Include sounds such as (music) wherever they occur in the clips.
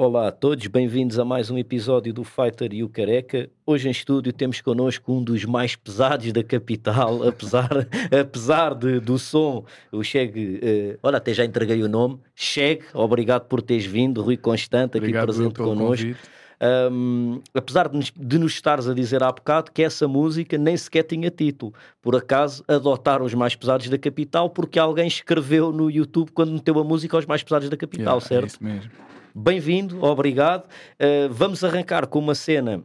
Olá a todos, bem-vindos a mais um episódio do Fighter e o Careca. Hoje em estúdio temos connosco um dos mais pesados da capital, (laughs) apesar, apesar de, do som. O Cheg, eh, olha, até já entreguei o nome. Cheg, obrigado por teres vindo, Rui Constante, aqui Obrigado presente connosco. Um, apesar de nos, de nos estares a dizer há bocado que essa música nem sequer tinha título. Por acaso adotaram os mais pesados da capital porque alguém escreveu no YouTube quando meteu a música aos mais pesados da capital, Yeah, é certo? isso mesmo. Bem-vindo, obrigado. Uh, vamos arrancar com uma cena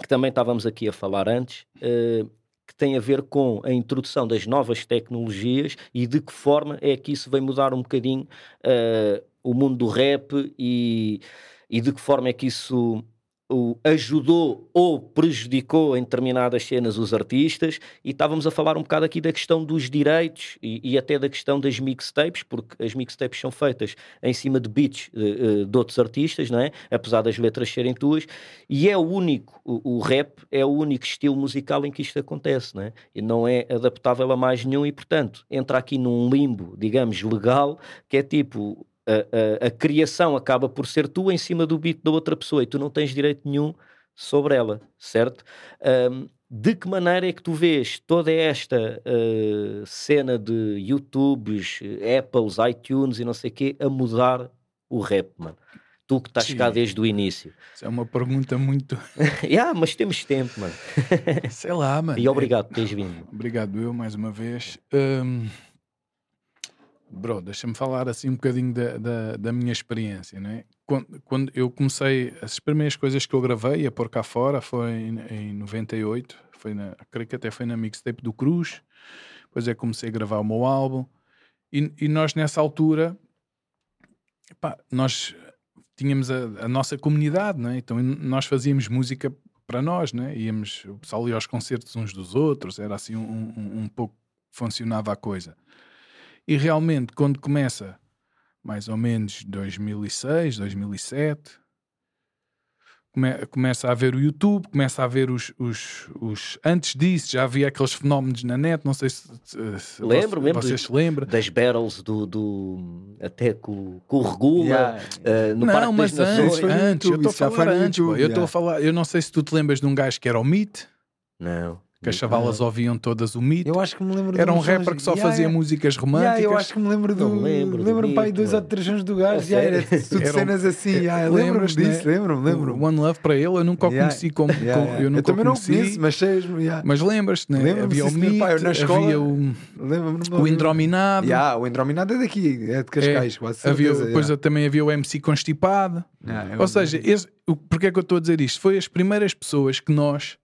que também estávamos aqui a falar antes, uh, que tem a ver com a introdução das novas tecnologias e de que forma é que isso vai mudar um bocadinho uh, o mundo do rap e, e de que forma é que isso o ajudou ou prejudicou em determinadas cenas os artistas e estávamos a falar um bocado aqui da questão dos direitos e, e até da questão das mixtapes, porque as mixtapes são feitas em cima de beats uh, uh, de outros artistas, não é? Apesar das letras serem tuas, e é o único, o, o, rap é o único estilo musical em que isto acontece, não é? E não é adaptável a mais nenhum e, portanto, entra aqui num limbo, digamos, legal, que é tipo, a, a, a, criação acaba por ser tu em cima do beat da outra pessoa e tu não tens direito nenhum sobre ela, certo? Um, de que maneira é que tu vês toda esta uh, cena de YouTubes, Apples, iTunes e não sei o quê a mudar o rap, mano? Tu que estás Sim. cá desde o início. Isso é uma pergunta muito. (laughs) yeah, mas temos tempo, mano. Sei lá, mano. E obrigado por teres vindo. Obrigado eu mais uma vez. Hum, Bro, deixa-me falar assim um bocadinho da, da, da minha experiência, não é? Quando, quando eu comecei, as primeiras coisas que eu gravei a pôr cá fora foi em, em 98, foi na, creio que até foi na mixtape do Cruz, depois é que comecei a gravar o meu álbum, e, e nós nessa altura, pá, nós tínhamos a, a, nossa comunidade, não é? Então nós fazíamos música para nós, não é? Íamos, o pessoal ia aos concertos uns dos outros, era assim um, um, um pouco funcionava a coisa. E realmente, quando começa mais ou menos 2006, 2007, come, começa a ver o YouTube, começa a ver os, os, os. Antes disso, já havia aqueles fenómenos na net, não sei se. se lembro, vocês, lembro vocês se lembram. Das battles do. do até com, com o Regula, Yeah. uh, no não, Parque mas das antes, antes, eu estou a falar antes, pô. YouTube, eu estou yeah. a falar, eu não sei se tu te lembras de um gajo que era o Meat, Não. Que as chavalas ouviam todas o Meat. Eu acho que me lembro Era um rapper que só Yeah, fazia yeah. músicas Yeah, românticas. eu acho que me lembro do. Não lembro do Lembro-me para aí beat, dois ou três sons do gajo. Yeah, era tudo Era um- cenas assim. yeah, eu lembro-me disso, né? lembro-me, lembro-me. O One Love para ele, eu nunca o Yeah. conheci como. Yeah, como- yeah. Eu nunca também o não conheci. conheço, mas sei. yeah. Mas lembras-te, né? Lembro-me, Havia o pá, eu na escola- havia o, o Indrominado. Yeah, o Indrominado é daqui, é de Cascais, É, quase havia, depois yeah. também havia o MC Constipado. Yeah, é Ou seja, esse, porque é que eu estou a dizer isto? Foi as primeiras pessoas que nós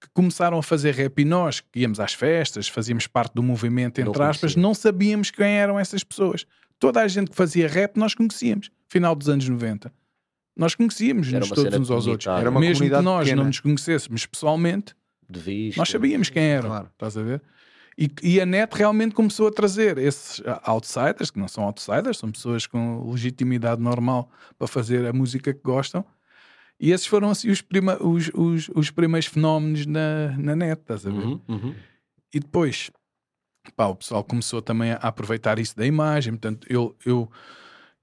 que começaram a fazer rap e nós que íamos às festas, fazíamos parte do movimento, entre Não aspas, não sabíamos quem eram essas pessoas. Toda a gente que fazia rap nós conhecíamos, final dos anos 90. Nós conhecíamos Era nos uma todos uns aos outros. Era uma Mesmo que nós pequena. não nos conhecêssemos pessoalmente, De vista. nós sabíamos quem eram. Claro. Estás a ver? E, e a net realmente começou a trazer esses outsiders, que não são outsiders, são pessoas com legitimidade normal para fazer a música que gostam. E esses foram assim os, prima, os, os, os primeiros fenómenos na, na net, estás a ver? Uhum, uhum. E depois, pá, o pessoal começou também a aproveitar isso da imagem. Portanto, eu, eu,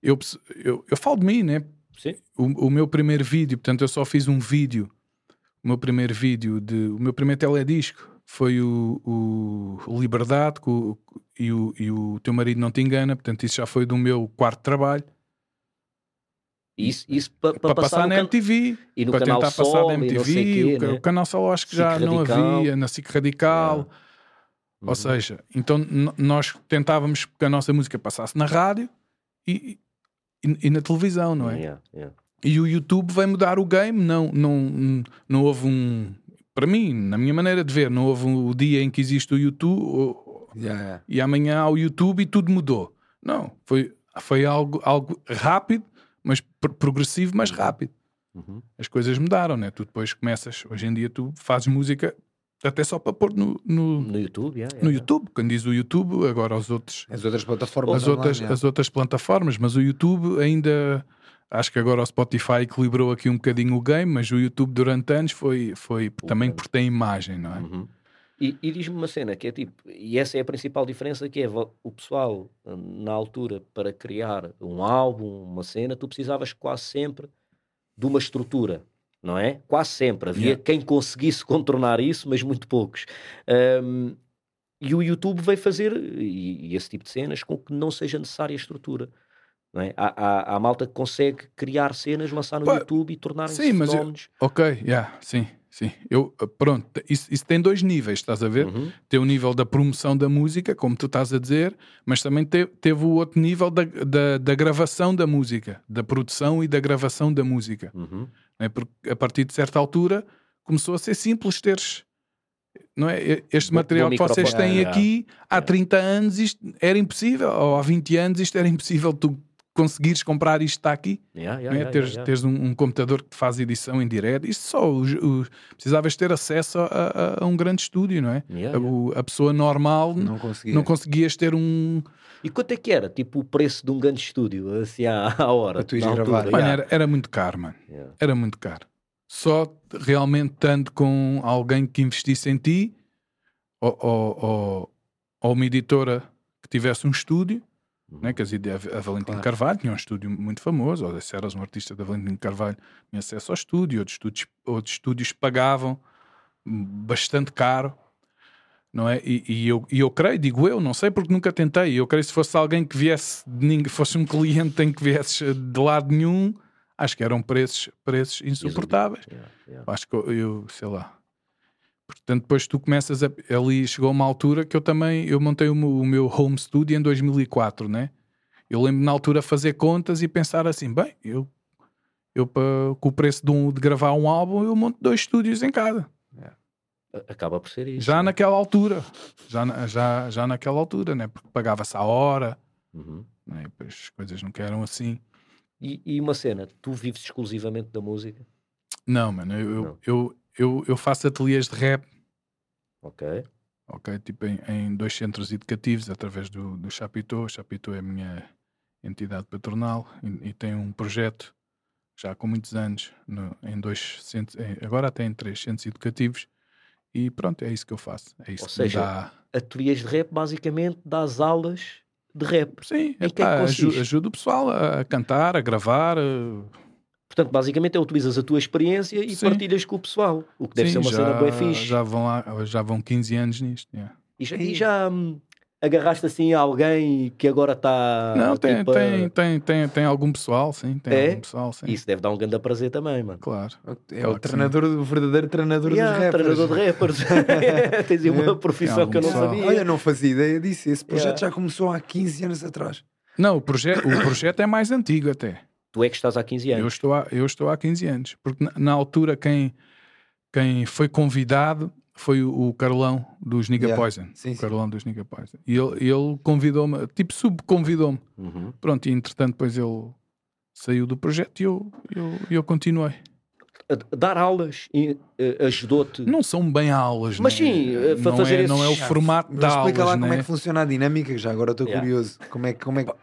eu, eu, eu falo de mim, né? Sim. O, o meu primeiro vídeo, portanto, eu só fiz um vídeo. O meu primeiro vídeo, de, o meu primeiro teledisco foi o, o Liberdade o- e, o, e o Teu Marido Não Te Engana. Portanto, isso já foi do meu quarto trabalho. Isso, isso para Para passar, no na can- MTV. E no para canal tentar Sol, passar na MTV. quê, o, né? o Canal Sol acho que já SIC não Radical. havia, na SIC Radical. Yeah. Ou Uhum. seja, então nós tentávamos que a nossa música passasse na rádio e, e, e na televisão, não é? Yeah, yeah. E o YouTube vai mudar o game. Não, não, não houve um. Para mim, na minha maneira de ver, não houve um dia em que existe o YouTube ou- Yeah, yeah. e amanhã há o YouTube e tudo mudou. Não, foi, foi algo, algo rápido, mas pro- progressivo, mas rápido. Uhum. As coisas mudaram, né? Tu depois começas, hoje em dia, tu fazes música até só para pôr no, no, No YouTube, yeah, no yeah. YouTube. Quando diz o YouTube, agora os outros, As outras plataformas. as, online, outras, yeah. as outras plataformas, mas o YouTube ainda. Acho que agora o Spotify equilibrou aqui um bocadinho o game, mas o YouTube durante anos foi, foi também por ter imagem, não é? Uhum. E, e diz-me uma cena que é tipo, e essa é a principal diferença que é o pessoal na altura para criar um álbum, uma cena, tu precisavas quase sempre de uma estrutura, não é? Quase sempre. Havia Yeah. quem conseguisse (laughs) contornar isso, mas muito poucos. Ahm, e o YouTube veio fazer e, e esse tipo de cenas com que não seja necessária a estrutura. Não é? há, há, há malta que consegue criar cenas, lançar no YouTube e tornarem-se sim, mas eu- fenómenos. Ok, yeah, sim, sim. Eu, uh, pronto, isso, isso tem dois níveis, estás a ver? Uhum. Tem o nível da promoção da música, como tu estás a dizer, mas também te- teve o outro nível da, da, da gravação da música, da produção e da gravação da música. Uhum. é? Porque a partir de certa altura começou a ser simples teres. Não é? Este Bom- material bom que vocês têm Ah, aqui, há 30 anos isto era impossível, ou há 20 anos isto era impossível tu conseguires comprar isto está aqui, Yeah, yeah, não é? yeah, teres, yeah, yeah. teres um, um computador que te faz edição em direto, isto só os, os- precisavas ter acesso a, a- a um grande estúdio, não é? Yeah, A, a pessoa normal não, Não conseguia. conseguias ter um. E quanto é que era, tipo, o preço de um grande estúdio, assim, à, à hora? Para tu ires altura? gravar. Mano, era, era muito caro, mano. Yeah. era muito caro. Só realmente estando com alguém que investisse em ti, ou, ou, ou, ou uma editora que tivesse um estúdio, né? que as a Valentim Claro. Carvalho tinha um estúdio muito famoso, ou se eras um artista da Valentim Carvalho, tinha acesso ao estúdio, outros estúdios, outros estúdios pagavam bastante caro. Não é? E, e eu, e eu creio, digo eu, não sei porque nunca tentei. Eu creio que se fosse alguém que viesse, de ninguém, fosse um cliente em que viesse de lado nenhum, acho que eram preços, preços insuportáveis. Yeah, yeah. Acho que eu, eu, sei lá. Portanto, depois tu começas a, ali chegou uma altura que eu também eu montei o meu, o meu home studio em 2004, né? Eu lembro na altura fazer contas e pensar assim, bem, eu eu com o preço de, um, de gravar um álbum eu monto dois estúdios em casa. A- Acaba por ser isso. Já né? naquela altura, já, já, já naquela altura, né? Porque pagava-se a hora, Uhum. né? E depois as coisas não eram assim. E, e uma cena, tu vives exclusivamente da música? Não, mano, eu, eu, Não. eu, eu, eu faço ateliês de rap Ok. ok? Tipo em, em dois centros educativos através do, do Chapitô. O Chapitô é a minha entidade patronal e, e tem um projeto já com muitos anos no- em dois centros, agora até em três centros educativos e pronto, é isso que eu faço. É isso Ou seja, dá. Ateliês de rap, basicamente, dás aulas de rap. Sim, que é que consiste? ajuda o pessoal a, a cantar, a gravar. a- Portanto, basicamente, é utilizas a tua experiência e Sim. partilhas com o pessoal. O que deve Sim, ser uma já, cena bem fixe. Já vão, lá, já vão 15 anos nisto. yeah. E já, e já, hum, agarraste assim a alguém que agora está. Não, tem, tipo, a- tem, tem, tem, tem algum pessoal, sim. Tem É? algum pessoal, sim. Isso deve dar um grande prazer também, mano. Claro. É Claro o treinador, o verdadeiro treinador Yeah, dos rappers. treinador de rappers. (laughs) (laughs) Tens uma É. profissão que eu não algum sabia. Olha, não fazia ideia disso. Esse projeto Yeah. já começou há 15 anos atrás. Não, o projeto, o projeto é mais antigo até. Tu é que estás há 15 Eu anos. estou, há, eu estou há 15 anos. Porque na, na altura quem, quem foi convidado foi o, o Carlão dos Nigga Yeah. Poison. Sim, o sim. Carlão dos Nigga Poison. E ele, ele convidou-me, tipo sub-convidou-me. Uhum. Pronto, e entretanto depois ele saiu do projeto e eu, eu, eu continuei. Dar aulas e, eh, ajudou-te. Não são bem aulas, Mas né? sim, eh, não fazer é, não é o esses- formato Mas da explica aulas, lá como né? é que funciona a dinâmica, já agora estou Yeah. curioso. Como é, como é, que-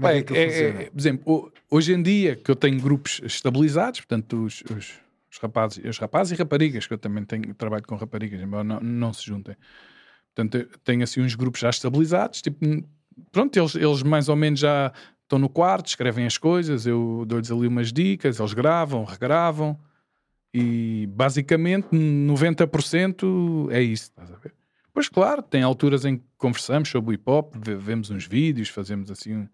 como é é- que é- funciona? é- por exemplo, ho- hoje em dia que eu tenho grupos estabilizados, portanto, os, os, os rapazes, os rapazes e raparigas, que eu também tenho, trabalho com raparigas, embora não, não se juntem. Portanto, tenho assim uns grupos já estabilizados, tipo, pronto, eles, eles mais ou menos já estão no quarto, escrevem as coisas, eu dou-lhes ali umas dicas, eles gravam, regravam, e basicamente 90% é isso, estás a ver? Pois claro, tem alturas em que conversamos sobre o hip hop, ve- vemos uns vídeos, fazemos assim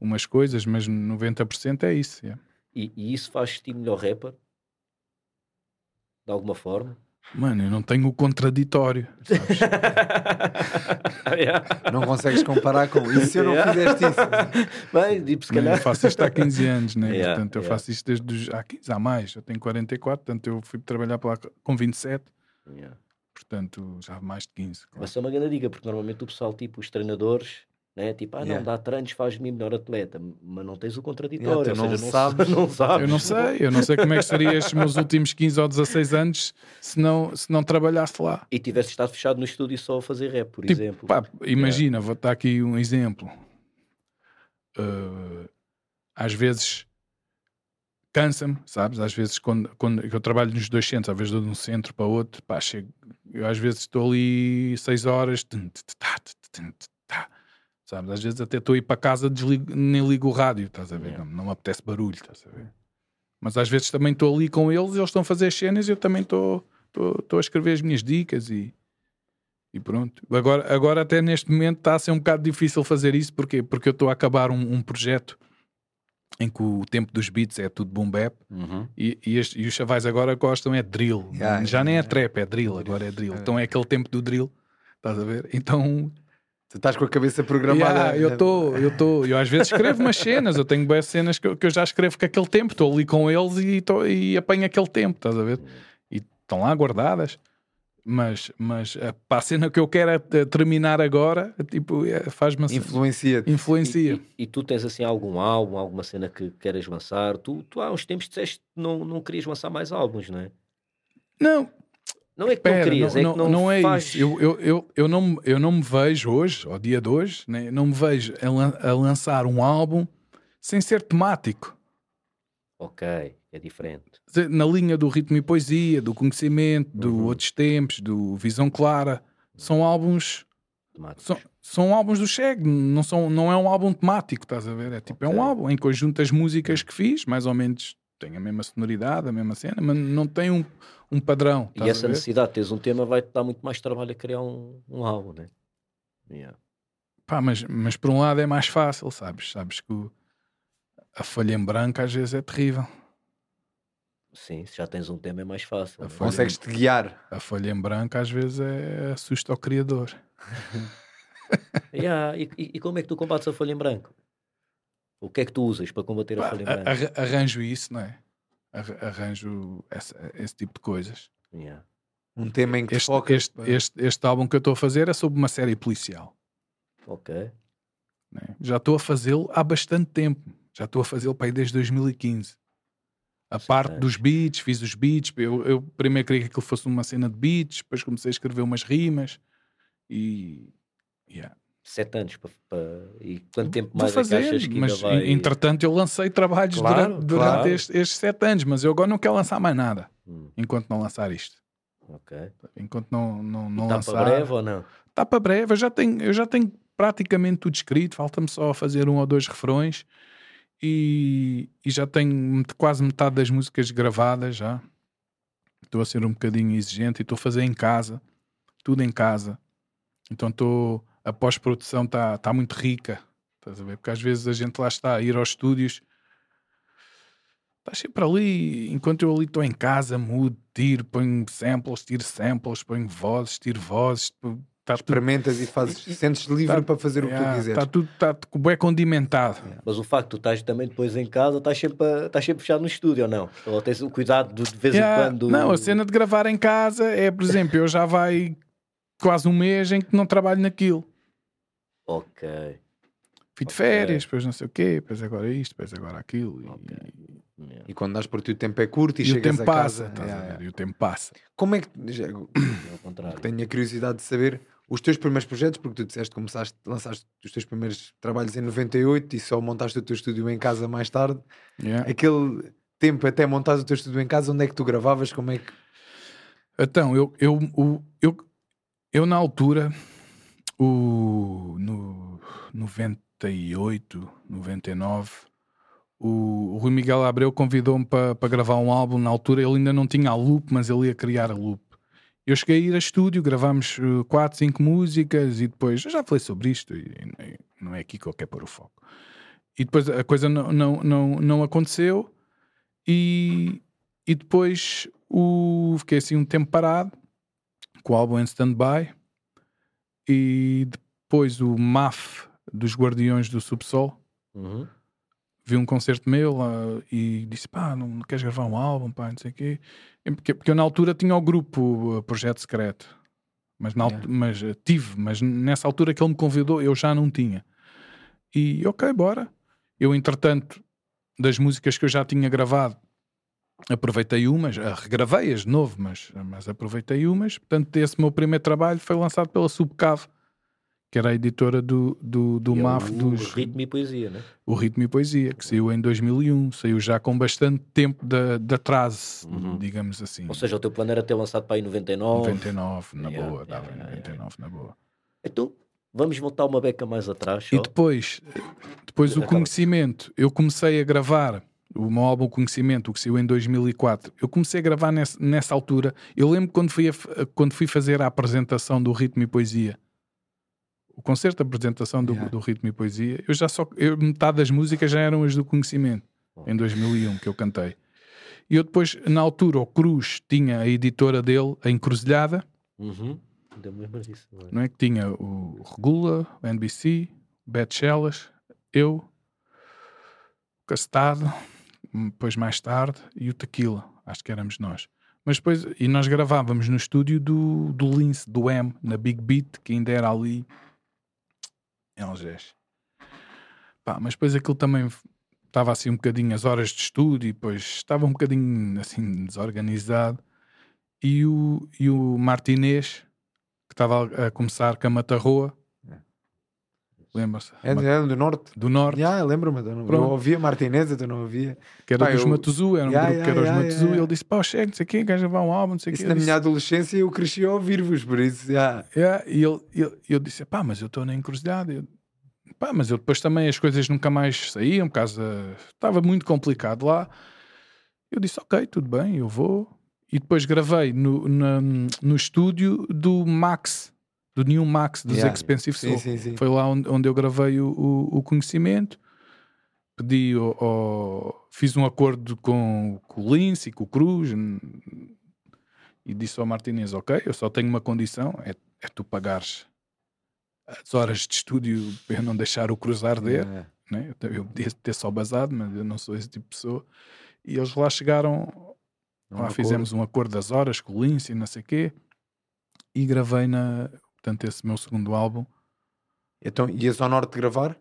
umas coisas, mas 90% é isso. yeah. E, e isso faz-te melhor rapper? De alguma forma? Mano, eu não tenho o contraditório. sabes? (laughs) Yeah. Não consegues comparar com isso se eu não Yeah. fizeste isso. (laughs) Bem, tipo, se eu calhar. faço isto há 15 anos, né? Yeah, portanto eu yeah. faço isto desde os, há 15, há mais, eu tenho 44, portanto eu fui trabalhar para lá com 27, Yeah. portanto já há mais de 15. claro. Mas é uma grande dica, porque normalmente o pessoal, tipo, os treinadores, né? tipo, ah, não, Yeah. dá treinos, faz-me melhor atleta, mas não tens o contraditório, Yeah, não seja, sabes. (laughs) não sabes. Eu não sei, eu não sei como é que seria estes meus últimos 15 ou 16 anos se não, se não trabalhasse lá. E tivesse estado fechado no estúdio só a fazer rap, por Tipo, exemplo. pá, imagina, vou dar aqui um exemplo. Uh, às vezes cansa-me, sabes? Às vezes, quando, quando eu trabalho nos dois centros, às vezes dou de um centro para outro, pá, chego, Eu às vezes estou ali seis horas, sabes? Às vezes até estou a ir para casa, desligo, nem ligo o rádio, estás a ver? Yeah. Não, não me apetece barulho, estás a ver? Mas às vezes também estou ali com eles, eles estão a fazer as cenas e eu também estou estou- estou a escrever as minhas dicas e, e pronto. Agora, agora até neste momento está a ser um bocado difícil fazer isso, porquê? Porque eu estou a acabar um, um projeto em que o tempo dos beats é tudo boom bap Uhum. e, e, este- e os chavais agora gostam é drill. Yeah, Já nem é yeah. trap, é drill, agora é drill. Então é aquele tempo do drill, estás a ver? Então Tu estás com a cabeça programada. Yeah, eu estou, eu estou, eu às vezes escrevo umas cenas, eu tenho boas cenas que eu, que eu já escrevo com aquele tempo, estou ali com eles e, tô- e apanho aquele tempo, estás a ver? E estão lá guardadas. Mas, mas eh, para a cena que eu quero eh, terminar agora, tipo, eh, faz-me assim, Influencia-te. influencia. E, e- e tu tens assim algum álbum, alguma cena que queres lançar? Tu, tu há uns tempos disseste que não, não querias lançar mais álbuns, não é? Não, Não é que não Espera, querias, não, é não, que não, não é faz... isso. Eu, eu, eu, eu, não, me- eu não me vejo hoje, ao dia de hoje, né, não me vejo a, a lançar um álbum sem ser temático. Ok, é diferente. Na linha do ritmo e poesia, do conhecimento, do Uhum. Outros Tempos, do Visão Clara. São álbuns. temáticos. São, são álbuns do Cheg, não, são, não é um álbum temático, estás a ver? É tipo, é um álbum em conjunto as músicas que fiz, mais ou menos tem a mesma sonoridade, a mesma cena, mas não tem um, um padrão. E essa ver? necessidade de teres um tema vai-te dar muito mais trabalho a criar um, um álbum, né? Yeah. Pá, mas, mas por um lado é mais fácil, sabes? Sabes que o- a folha em branco às vezes é terrível. Sim, se já tens um tema é mais fácil. Né? Consegues-te guiar. A folha em branco às vezes é assusta ao criador. (laughs) Yeah, E, e- e como é que tu combates a folha em branco? O que é que tu usas para combater a folha em branco? arra- arranjo isso, não é? Arra- Arranjo essa- esse tipo de coisas. Yeah. Um tema em que te Este, focas. este, este, este álbum que eu estou a fazer é sobre uma série policial. Ok. né? Já estou a fazê-lo há bastante tempo. Já estou a fazê-lo para aí desde 2015. A Sim, parte é. dos beats, fiz os beats. Eu, eu primeiro queria que aquilo fosse uma cena de beats, depois comecei a escrever umas rimas e. yeah. Sete anos para, para- e quanto tempo Vou mais é que fazer, achas que mas vai... entretanto eu lancei trabalhos Claro, durante, durante claro. estes, estes sete anos, mas eu agora não quero lançar mais nada Hum, enquanto não lançar isto. ok. Enquanto não, não, não Está lançar. para breve ou não? Está para breve, eu já tenho, eu já tenho praticamente tudo escrito, falta-me só fazer um ou dois refrões e, e já tenho quase metade das músicas gravadas já. Estou a ser um bocadinho exigente e estou a fazer em casa, tudo em casa. Então estou. A pós-produção está tá muito rica, estás a ver? Porque às vezes a gente lá está a ir aos estúdios, estás sempre ali, enquanto eu ali estou em casa, mudo, tiro, ponho samples, tiro samples, ponho vozes, tiro vozes, tudo Experimentas e fazes. Sentes-te livre Tá- para fazer o que tu Yeah, quiseres. Está tudo tá, bem condimentado. Mas o facto de tu estás também depois em casa, estás sempre, estás sempre fechado no estúdio ou não? Ou tens o cuidado de, de vez Yeah, em quando... Não, a cena de gravar em casa é, por exemplo, eu já vai quase um mês em que não trabalho naquilo. Ok. Fui de férias, depois não sei o quê, depois agora isto, depois agora aquilo. e-. Yeah. E quando dás por ti o tempo é curto e, E, o chegas tempo a passa, casa. estás a Yeah, ver? yeah. E o tempo passa. Como é que. já- Ao (clears throat) contrário. Tenho a curiosidade de saber os teus primeiros projetos, porque tu disseste que começaste, lançaste os teus primeiros trabalhos em 98 e só montaste o teu estúdio em casa mais tarde. Yeah. Aquele tempo até montares o teu estúdio em casa, onde é que tu gravavas? Como é que. Então, eu, eu, o- eu, eu na altura, o, no 98, 99, o, o Rui Miguel Abreu convidou-me para para gravar um álbum. Na altura ele ainda não tinha a loop, mas ele ia criar a loop. Eu cheguei a ir a estúdio, gravámos 4, 5 músicas e depois, eu já falei sobre isto e, e não é aqui que eu quero pôr o foco. E depois a coisa não, não, não, não aconteceu e, e depois o, fiquei assim um tempo parado com o álbum em stand-by e depois o MAF dos Guardiões do Subsol. Uhum. vi um concerto meu lá e disse pá, não, não queres gravar um álbum, pá, não sei o quê. Porque, porque eu na altura tinha o grupo uh, Projeto Secreto. Mas, na altu- mas uh, tive, mas nessa altura que ele me convidou eu já não tinha. E ok, bora. Eu entretanto das músicas que eu já tinha gravado aproveitei umas, ah, regravei-as de novo, mas, mas aproveitei umas. Portanto, esse meu primeiro trabalho foi lançado pela Subcave, que era a editora do, do, do E é MAF o dos Ritmo e Poesia, né? O Ritmo e Poesia, que saiu em 2001, saiu já com bastante tempo de, de atraso, Uhum. digamos assim. Ou seja, o teu plano era ter lançado para aí 99. 99, na Yeah, boa, yeah, dava yeah, 99, na boa. Então, vamos voltar uma beca mais atrás. E só. depois, depois o conhecimento, eu comecei a gravar o meu álbum Conhecimento, que saiu em 2004. Eu comecei a gravar nessa, nessa altura. Eu lembro quando fui, a quando fui fazer a apresentação do Ritmo e Poesia. O concerto de apresentação do, Yeah. do Ritmo e Poesia, eu já só eu, metade das músicas já eram as do Conhecimento, em 2001 que eu cantei. E eu depois, na altura, o Cruz tinha a editora dele, a Encruzilhada, Uhum. Disso. não é? não é? Que tinha o Regula, o NBC, Bad Shellas, eu, o Castado, depois mais tarde, e o Tequila, acho que éramos nós. Mas depois, e nós gravávamos no estúdio do, do Lince, do M, na Big Beat, que ainda era ali em Algés. Pá, mas depois aquilo também estava assim um bocadinho as horas de estúdio, e depois estava um bocadinho assim desorganizado. E o, e o Martinez, que estava a, a começar com a Matarroa, lembra-se? É, é do Norte. Do Norte, Já, lembro-me. Eu, não- eu ouvia Martinez, eu não ouvia. que era Pá, dos eu- Matuzu, era um Ya, grupo ya, que era os ya, Matuzu, e ele disse: pá, chega, não sei o quê, queres gravar um álbum, não sei o quê. Isso na disse, minha adolescência eu cresci a ouvir-vos, por isso, já. Yeah, e ele, ele- eu disse: pá, mas eu estou na encruzilhada. Eu, pá, mas eu depois também as coisas nunca mais saíam, por causa. Estava muito complicado lá. Eu disse: ok, tudo bem, eu vou. E depois gravei no, na- no estúdio do Max, do New Max, dos Yeah. Expensive Sim, Soul. sim, sim. Foi lá onde, onde eu gravei o, o, o conhecimento. Pedi ao, ao- Fiz um acordo com, com o Lince e com o Cruz e disse ao Martinez: Ok, eu só tenho uma condição: é, é tu pagares as horas de estúdio para eu não deixar o Cruz arder. É. Né? Eu, eu podia ter só basado, mas eu não sou esse tipo de pessoa. E eles lá chegaram, Um lá acordo. fizemos um acordo das horas com o Lince e não sei o quê. E gravei na. Portanto, esse meu segundo álbum. Então, ias ao Norte gravar?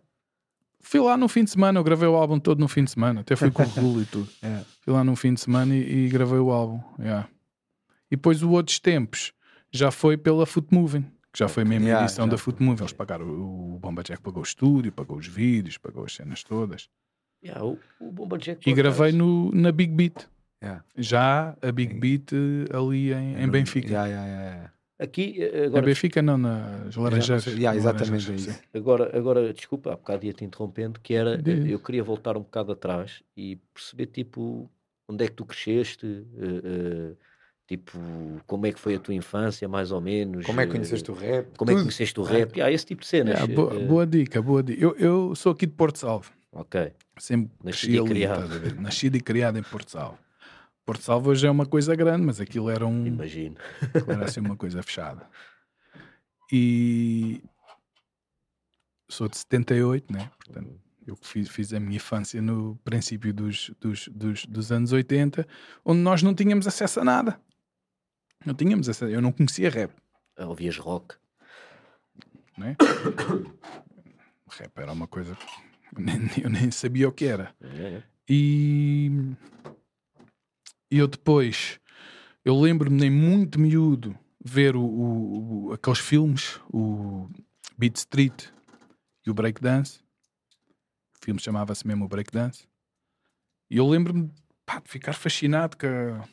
Fui lá no fim de semana, eu gravei o álbum todo no fim de semana, até fui com o Rulo e tudo. (laughs) É. Fui lá no fim de semana e, e gravei o álbum. yeah. E depois o Outros Tempos já foi pela Foot Moving, que já foi mesmo a Yeah, edição já da. Foot Moving. Eles pagaram, o Bomba Jack pagou o estúdio, pagou os vídeos, pagou as cenas todas. Yeah, o, o Bomba Jack, E gravei no, na Big Beat, Yeah. já a Big Beat eh, ali em, em Benfica. Já, já. Aqui, eh, Na agora, Benfica, não, nas Laranjeiras. Já, já, exatamente Laranjeiras, é agora, agora, desculpa, há bocado ia-te interrompendo, que era, Diz. eu queria voltar um bocado atrás e perceber, tipo, onde é que tu cresceste, eh, eh, tipo, como é que foi a tua infância, mais ou menos. Como é que eh, conheceste o rap? Como é que Tudo. conheceste o rap? Yeah, esse tipo de cenas. Yeah, boa, eh, boa dica, boa dica. Eu, eu sou aqui de Porto Salvo. Ok. Sempre Nascido e criado. ver? Nascido e criado em Porto Salvo. Porto Salvo hoje é uma coisa grande, mas aquilo era um Imagino. era assim uma coisa fechada. E sou de 78, né? Portanto, eu fiz, fiz a minha infância no princípio dos, dos, dos, dos anos 80, onde nós não tínhamos acesso a nada. Não tínhamos acesso, eu não conhecia rap. Ouvias rock. Né? rap era uma coisa que nem- eu nem sabia o que era. É, E e eu depois, eu lembro-me nem muito miúdo ver o, o- o- aqueles filmes, o Beat Street e o Breakdance. O filme chamava-se mesmo o Breakdance. E eu lembro-me de ficar fascinado com a,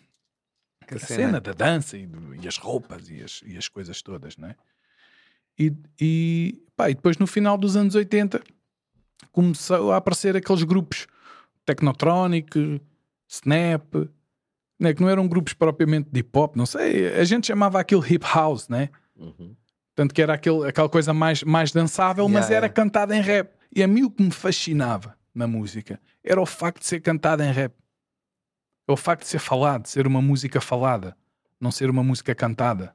Que a cena da dança e, e as roupas e as, e as coisas todas, não é? E, e, pá, e depois no final dos anos 80 começou a aparecer aqueles grupos Technotronic, Snap, né, que não eram grupos propriamente de hip hop, não sei, a gente chamava aquilo hip house, né? Uhum. Tanto que era aquele, aquela coisa mais, mais dançável, mas Yeah, era yeah. cantada em rap. E a mim o que me fascinava na música era o facto de ser cantada em rap. É o facto de ser falado, de ser uma música falada, não ser uma música cantada.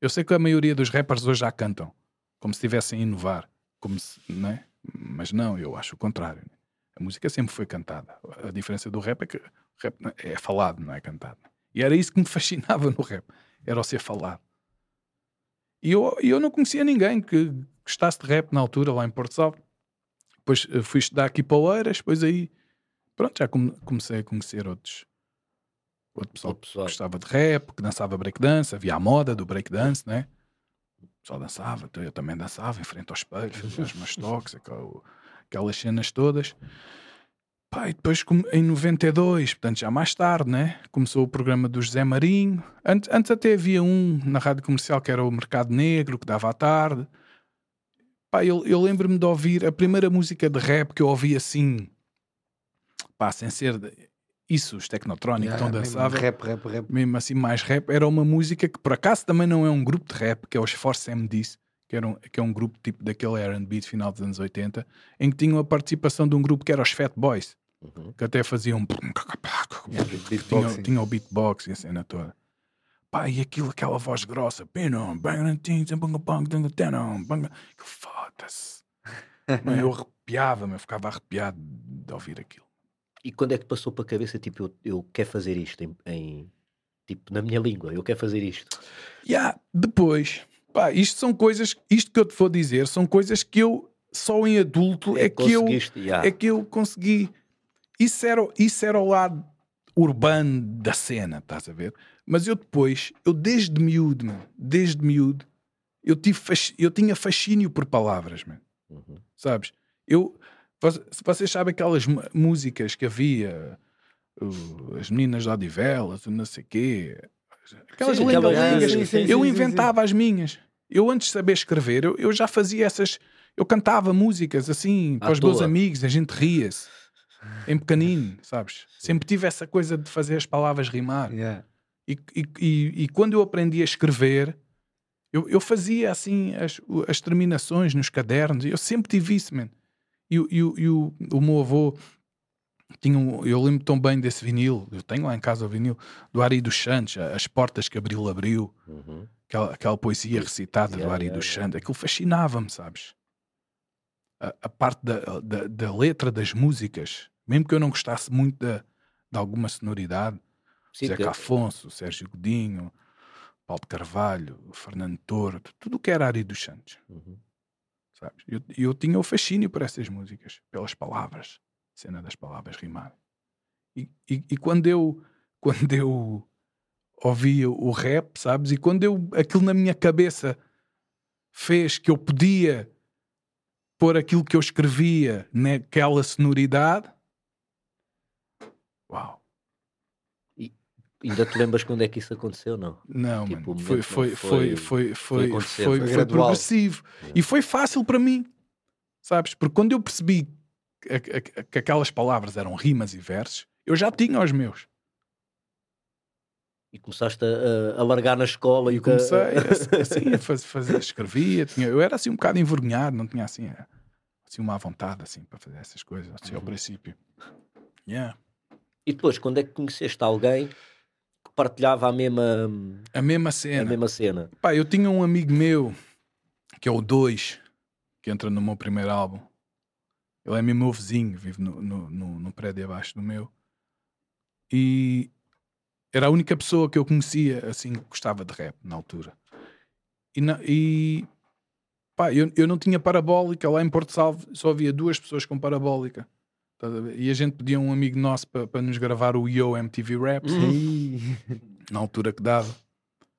Eu sei que a maioria dos rappers hoje já cantam, como se estivessem a inovar, como se, não é? mas não, eu acho o contrário. A música sempre foi cantada. A diferença do rap é que rap é falado, não é cantado. E era isso que me (laughs) fascinava no rap, era o ser falado. E eu, eu não conhecia ninguém que gostasse de rap na altura, lá em Porto Salvo. Depois eh, fui estudar aqui para Oeiras, depois aí, pronto, já come- comecei a conhecer outros. Outro pessoal Outro pessoal. que gostava de rap, que dançava breakdance, havia a moda do breakdance, né? pessoal dançava, então eu também dançava em frente ao espelho, fazia (laughs) os meus toques, aquela- aquelas cenas todas. Pá, e depois em 92, portanto já mais tarde, né? Começou o programa do José Marinho. Antes, antes até havia um na rádio comercial que era o Mercado Negro, que dava à tarde. Pá, eu, eu lembro-me de ouvir a primeira música de rap que eu ouvi assim, pá, sem ser de- isso, os Technotronic, Yeah, mesmo dançava Rap, rap, rap. mesmo assim mais rap, era uma música que por acaso também não é um grupo de rap, que é os Force MDs, que, era um, que é um grupo tipo daquele R&B de final dos anos 80, em que tinham a participação de um grupo que era os Fat Boys, Uhum. que até faziam... Yeah, tinha, tinha o beatbox e a cena toda. Pá, e aquilo, aquela voz grossa, pino, bang, ting, ting, bang, bang, ting, ting, bang, que foda-se. Eu arrepiava-me, eu ficava arrepiado de ouvir aquilo. E quando é que passou para a cabeça, tipo, eu, eu quero fazer isto em, em- tipo, na minha língua, eu quero fazer isto. Yeah, depois, pá, isto são coisas, isto que eu te vou dizer, são coisas que eu só em adulto é, que eu yeah. é que eu consegui. Isso era, isso era o lado urbano da cena, estás a ver? Mas eu depois, eu desde miúdo, mano, desde miúdo, eu, tive eu tinha fascínio por palavras, mano, Uhum. sabes? Eu, vocês sabem aquelas músicas que havia, uh, as meninas de Odivelas, o não sei quê, aquelas Sim, eu sim, sim, inventava as minhas. Eu antes de saber escrever, eu, eu já fazia essas. Eu cantava músicas assim para À os meus toa. amigos, a gente ria-se. Em pequenino, sabes? Sempre tive essa coisa de fazer as palavras rimar. Yeah. E, e, e, e quando eu aprendi a escrever, eu, eu fazia assim as, as terminações nos cadernos. Eu sempre tive isso, man. E, o- e, o- meu avô tinha um, eu lembro tão bem desse vinil, eu tenho lá em casa o vinil, do Ari dos Santos, as portas que Abril abriu, Uhum. aquela, aquela poesia recitada do Yeah, Ari yeah, dos yeah. Santos, aquilo fascinava-me, sabes? A, a parte da, da, da letra das músicas, mesmo que eu não gostasse muito da, de alguma sonoridade, Sim, Zeca que- Afonso, Sérgio Godinho, Paulo de Carvalho, Fernando Toro, tu- tudo o que era Ari dos Santos, Uhum. sabes? Eu, eu tinha o fascínio por essas músicas, pelas palavras, cena das palavras rimar. E, e, e quando eu (laughs) quando eu ouvia o rap, sabes? E quando eu aquilo na minha cabeça fez que eu podia pôr aquilo que eu escrevia naquela sonoridade, uau. Ainda te lembras quando é que isso aconteceu, não? Não, Tipo, mano. Foi, foi, não foi, foi- foi, foi, foi, Foi foi progressivo. Yeah. E foi fácil para mim, sabes? Porque quando eu percebi que, que- que aquelas palavras eram rimas e versos, eu já tinha os meus. E começaste a, a, a largar na escola e o que- comecei a- (laughs) assim, a fazer, fazer- escrevia. Tinha, eu era assim um bocado envergonhado, não tinha assim, assim uma vontade assim, para fazer essas coisas, assim, ao Uhum. princípio. Yeah. E depois, quando é que conheceste alguém partilhava a mesma, A mesma a cena. mesma cena? Pá, eu tinha um amigo meu, que é o 2, que entra no meu primeiro álbum. Ele é mesmo meu vizinho, vive no, no, no, no prédio abaixo do meu. E era a única pessoa que eu conhecia, assim, que gostava de rap na altura. E, na- e pá, eu, eu não tinha parabólica. Lá em Porto Salvo só havia duas pessoas com parabólica. E a gente pedia um amigo nosso para nos gravar o Yo MTV Raps Ih, na altura que dava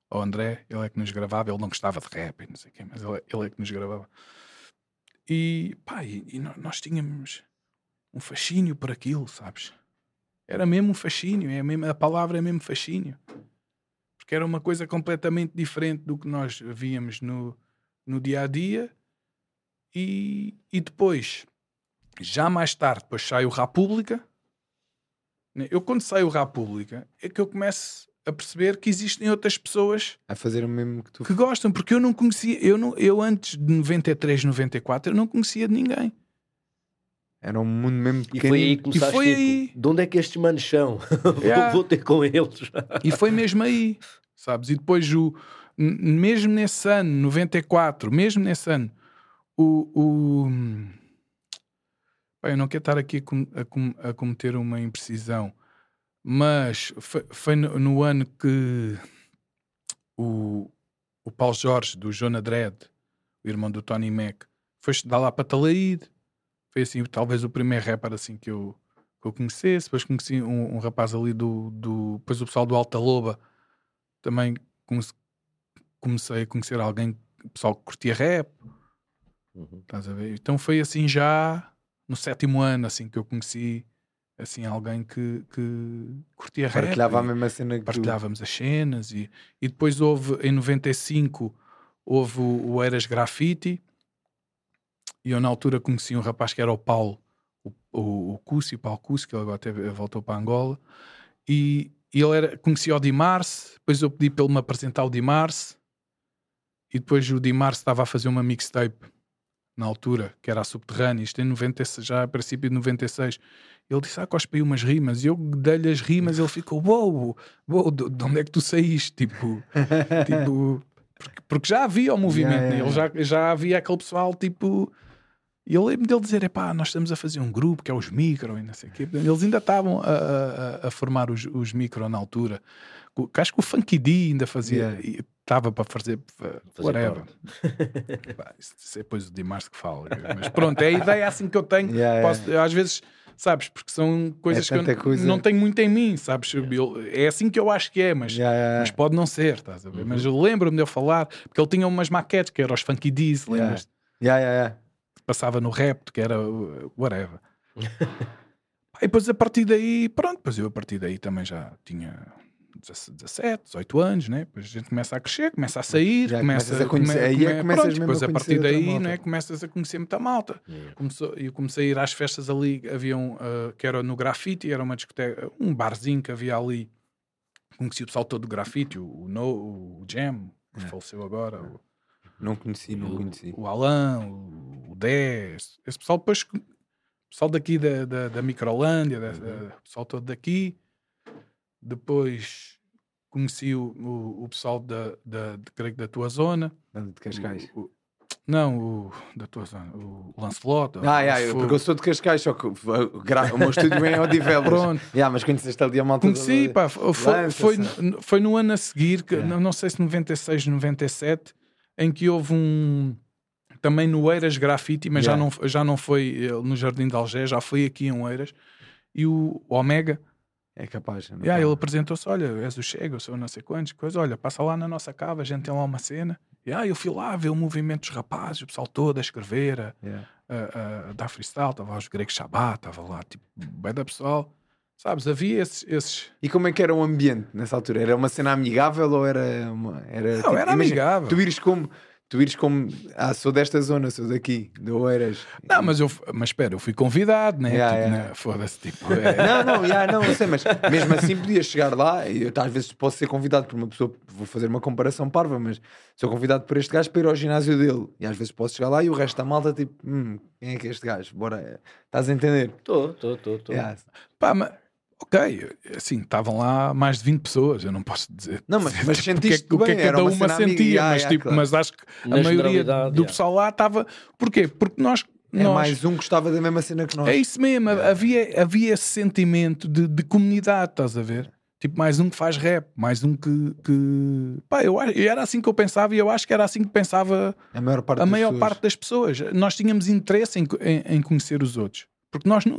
ao André, ele é que nos gravava, ele não gostava de rap e não sei o quê, mas ele, ele é que nos gravava. E pá, e, e nó- nós tínhamos um fascínio por aquilo, sabes? Era mesmo um fascínio, é mesmo, a palavra é mesmo fascínio. Porque era uma coisa completamente diferente do que nós víamos no, no dia a dia. E, e depois, já mais tarde, depois sai o República. né? Eu, quando saio o República, é que eu começo a perceber que existem outras pessoas a fazer o mesmo que tu que gostam, porque eu não conhecia, eu, não, eu antes de 93, 94, eu não conhecia de ninguém. Era um mundo mesmo E foi aí pequenino. que começaste, foi tipo, aí. de onde é que estes manos são? (laughs) Yeah. Vou ter com eles. E foi mesmo aí, sabes? E depois, o, mesmo nesse ano, 94, mesmo nesse ano, o. o Pá, eu não quero estar aqui a, com- a com- a cometer uma imprecisão, mas foi, foi no, no ano que o, o Paulo Jorge, do Jonah Dredd, o irmão do Tony Mac, foi estudar lá para Talaíde. Foi assim, talvez o primeiro rapper assim que eu, que eu conhecesse. Depois conheci um, um rapaz ali do, do. Depois o pessoal do Alta Loba também come- comecei a conhecer alguém pessoal que curtia rap, Uhum. estás a ver? Então foi assim já no sétimo ano assim que eu conheci assim alguém que, que curtia rap. Partilhava a mesma cena que tu. partilhávamos as cenas e, e depois houve em 95 houve o, o Eras Graffiti e eu na altura conheci um rapaz que era o Paulo o, o, o Cussi, o Paulo Cussi que ele agora teve- voltou para Angola e, e ele era, conhecia o Dimarse depois eu pedi para ele me apresentar o Dimarse e depois o Dimarse estava a fazer uma mixtape na altura, que era a Subterrânea, isto em 96, já a princípio de 96 ele disse, ah, cospe aí umas rimas e eu dei-lhe as rimas ele ficou, uou, uou, de de onde é que tu saíste? Tipo, (laughs) tipo porque, porque já havia o movimento, Yeah, né? yeah, Ele já, já havia aquele pessoal tipo. E eu lembro dele dizer: epá, nós estamos a fazer um grupo que é os micro e não sei o quê. Eles ainda estavam a, a- a- formar os, os micro na altura. Acho que o Funky D ainda fazia, estava para fazer, uh, Fazer whatever. (laughs) Isso, é depois o Dimas que fala. Mas pronto, é a ideia assim que eu tenho. (laughs) Yeah, yeah. Posso- às vezes, sabes, porque são coisas que eu coisa. não tenho muito em mim, sabes? Eu- é assim que eu acho que é, mas Yeah, yeah, mas yeah. pode não ser, estás a ver? Uhum. Mas eu lembro-me de eu falar, porque ele tinha umas maquetes que eram os Funky D's, Yeah. lembras? Yeah, yeah, yeah. Passava no rap, que era whatever. (laughs) E depois a partir daí, pronto, depois eu a partir daí também já tinha 17, 18 anos, né? Depois a gente começa a crescer, começa a sair, Já começa a conhecer- aí é que começas pronto, depois a partir daí, né? Começas a conhecer muita malta. Yeah. Começou, eu comecei a ir às festas ali, havia um, uh, que era no grafite, era uma discoteca, um barzinho que havia ali. Conheci o pessoal todo do grafite, o, o, no, o Jam, que É. faleceu agora, o, Não conheci, não conheci. o Alan, o, o Dé, esse, pessoal depois, o pessoal daqui da, da, da Microlândia, da- o pessoal todo daqui. Depois conheci o, o, o pessoal da, da, creio que da tua zona. De Cascais. O- não, o da tua zona, o Lancelot. Ah, o yeah, porque eu sou de Cascais, só que gra- o meu estúdio é em Odivelas. Pronto. (laughs) Yeah, mas conheceste ali a malta Conheci, da- pá, foi, foi, no- foi no ano a seguir, que, Yeah. não, não sei se 96, 97, em que houve um. Também no Eiras Graffiti, mas Yeah. já, não, já não foi eh, no Jardim de Algés, já foi aqui em Eiras. E o Omega, É capaz. não yeah, tá? ele apresentou-se: Olha, és o Chega, eu sou não sei quantos, coisa, olha, passa lá na nossa cava, a gente tem lá uma cena. E ah, eu fui lá ver o movimento dos rapazes, o pessoal todo a escrever, a, Yeah. a, a dar freestyle, estava lá os gregos Shabbat, estava lá, tipo, bem da pessoal. Sabes, havia esses- esses, E como é que era o ambiente nessa altura? Era uma cena amigável ou era uma. Era, Não, era imagina, amigável. Tu ires como. Tu ires como. Ah, sou desta zona, sou daqui, de Oeiras. Não, mas eu, mas espera, eu fui convidado, né? Yeah, tipo, yeah. né? Foda-se, tipo, (laughs) é, Não, não, yeah, não, eu sei, mas mesmo assim podias chegar lá e eu às vezes posso ser convidado por uma pessoa, vou fazer uma comparação parva, mas sou convidado por este gajo para ir ao ginásio dele e às vezes posso chegar lá e o resto da malta tipo, hum, quem é que é este gajo? Bora, estás a entender? Estou, estou, estou, pá, mas, ok, assim, estavam lá mais de 20 pessoas, eu não posso dizer. Não, mas- mas tipo, o que é- sentiste o que é bem, que era cada uma uma amiga, sentia, yeah, mas, yeah, tipo, claro. mas acho que a Na maioria generalidade, do yeah. pessoal lá estava. Porquê? Porque nós. É nós mais um que gostava da mesma cena que nós. É isso mesmo, havia, havia esse sentimento de, de comunidade, estás a ver? Tipo, mais um que faz rap, mais um que. que... Pá, eu, acho- era assim que eu pensava e eu acho que era assim que pensava A maior parte a das maior pessoas. parte das pessoas. Nós tínhamos interesse em, em, em conhecer os outros. Porque nós não.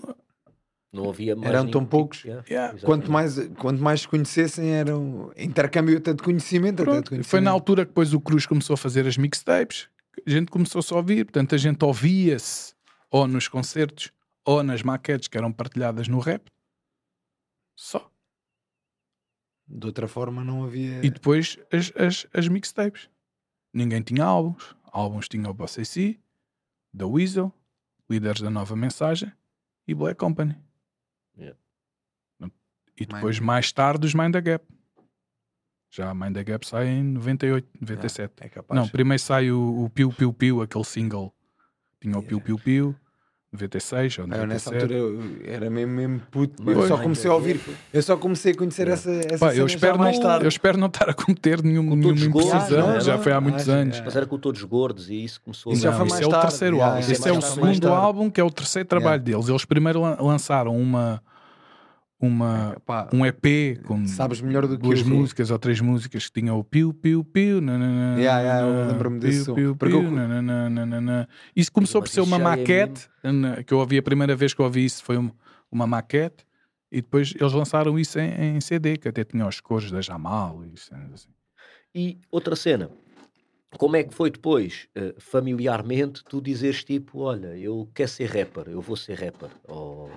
Não havia mais Eram tão poucos. Yeah, Yeah. exatamente. Quanto mais, quanto mais se conhecessem, era um intercâmbio até de conhecimento. até de conhecimento. foi na altura que depois o Cruz começou a fazer as mixtapes, a gente começou-se a ouvir, portanto a gente ouvia-se ou nos concertos ou nas maquetes que eram partilhadas no rap. Só. De outra forma, não havia. E depois as, as, as mixtapes. Ninguém tinha álbuns. Álbuns tinha o Bossa C, da Weasel, Líderes da Nova Mensagem e Black Company. Yeah. E depois, Mind- mais tarde, os Mind the Gap. Já a Mind the Gap sai em 98, 97. É capaz. Não, primeiro sai o, o Piu Piu Piu, aquele single. Tinha o Piu Piu Piu, 96 ou Ah, eu nessa 97. altura eu era mesmo, mesmo puto. Eu só comecei a ouvir. Eu só comecei a conhecer essa, essa Pá, eu, espero já mais não, tarde. eu espero não estar a cometer nenhum, nenhuma imprecisão, não é? já Não, foi há não, muitos anos. é. Mas era com todos gordos e isso começou Isso a... Não, isso é o terceiro yeah, álbum. isso é Esse é o segundo álbum que é o terceiro trabalho deles. Eles primeiro lan- lançaram uma, uma, Pá, um EP com Sabes melhor do que duas eu. músicas ou três músicas que tinham o Piu Piu Piu. nananana, Yeah, yeah, eu lembro-me desse piu, piu, piu, nananana. Isso começou por ser uma é maquete na- que eu ouvi a primeira vez que eu ouvi isso foi um- uma maquete e depois eles lançaram isso em, em CD que até tinha as cores da Jamal e cenas assim. E outra cena, como é que foi depois, eh, familiarmente, tu dizeres tipo, olha, eu quero ser rapper, eu vou ser rapper? Ou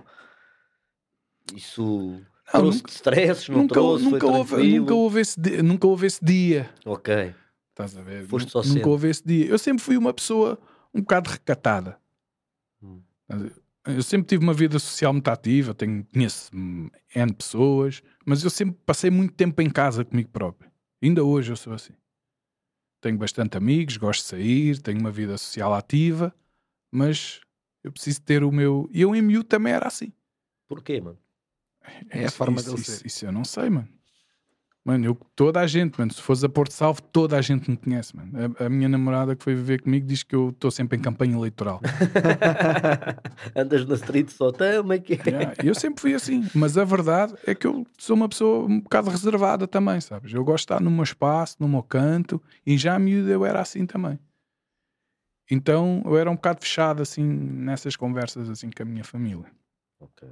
isso trouxe nunca- stresses, não nunca, trouxe, nunca, houve, nunca, houve esse dia, nunca houve esse dia. Ok, Estás a ver? Foste só nunca sendo. houve esse dia. Eu sempre fui uma pessoa um bocado recatada. Hum. Eu sempre tive uma vida social muito ativa, tenho, conheço N pessoas, mas eu sempre passei muito tempo em casa comigo próprio. Ainda hoje eu sou assim. Tenho bastante amigos, gosto de sair, tenho uma vida social ativa, mas eu preciso ter o meu. E eu em miúdo também era assim. porquê, mano? É a Isso- forma isso, dele isso, ser. isso eu não sei, mano. Mano, eu, toda a gente, mano, se fores a Porto Salvo, toda a gente me conhece, mano. A, a minha namorada que foi viver comigo diz que eu estou sempre em campanha eleitoral. (laughs) Andas na street só, tá, como é que é? Eu sempre fui assim, mas a verdade é que eu sou uma pessoa um bocado reservada também, sabes? Eu gosto de estar no meu espaço, no meu canto, e já a miúdo eu era assim também. Então eu era um bocado fechado assim nessas conversas assim com a minha família, Ok.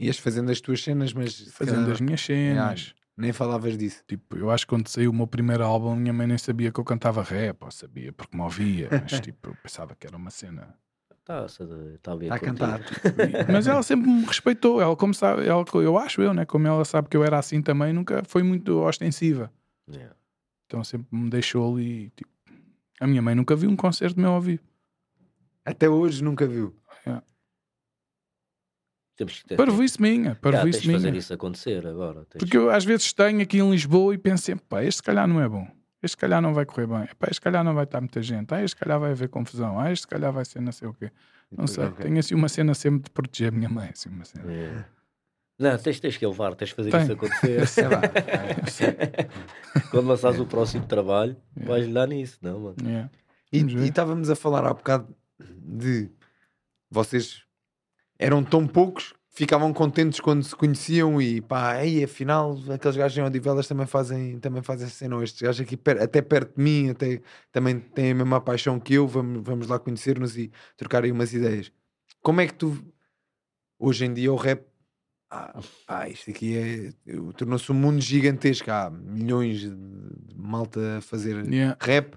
Ias fazendo as tuas cenas, mas fazendo calhar as minhas cenas. nem falavas disso. Tipo, eu acho que quando saiu o meu primeiro álbum, minha mãe nem sabia que eu cantava rap, ou sabia porque me ouvia, (laughs) mas tipo, eu pensava que era uma cena. Tá, está a a contigo. cantar. Mas ela sempre me respeitou, ela como sabe, ela, eu acho eu, né? Como ela sabe que eu era assim também, nunca foi muito ostensiva. Yeah. Então sempre me deixou ali. Tipo, a minha mãe nunca viu um concerto meu ao vivo. Até hoje nunca viu. Temos que ter, Parvoíce minha, parvoíce de fazer minha. isso acontecer agora. Tens- Porque eu às vezes tenho aqui em Lisboa e penso sempre, pá, este se calhar não é bom. Este se calhar não vai correr bem. Pá, este se calhar não vai estar muita gente. Ah, este se calhar vai haver confusão. Ah, este se calhar vai ser não sei o quê. Não sei. Tenho assim uma cena sempre de proteger a minha mãe. Assim, uma cena. Yeah. Não, tens, tens que levar, tens de fazer Tenho. isso acontecer. (laughs) Sei lá. É. (laughs) Quando lançares o próximo trabalho, Yeah. vais lhe dar nisso, não, mano? Yeah. E e estávamos a falar há bocado de vocês eram tão poucos, ficavam contentes quando se conheciam e pá, aí afinal aqueles gajos em Odivelas também fazem, também fazem cena, estes gajos aqui até perto de mim, até também têm a mesma paixão que eu, vamos, vamos lá conhecer-nos e trocar aí umas ideias. Como é que tu hoje em dia o rap ah, ah, isto aqui é tornou-se um mundo gigantesco, há milhões de de malta a fazer Yeah. rap,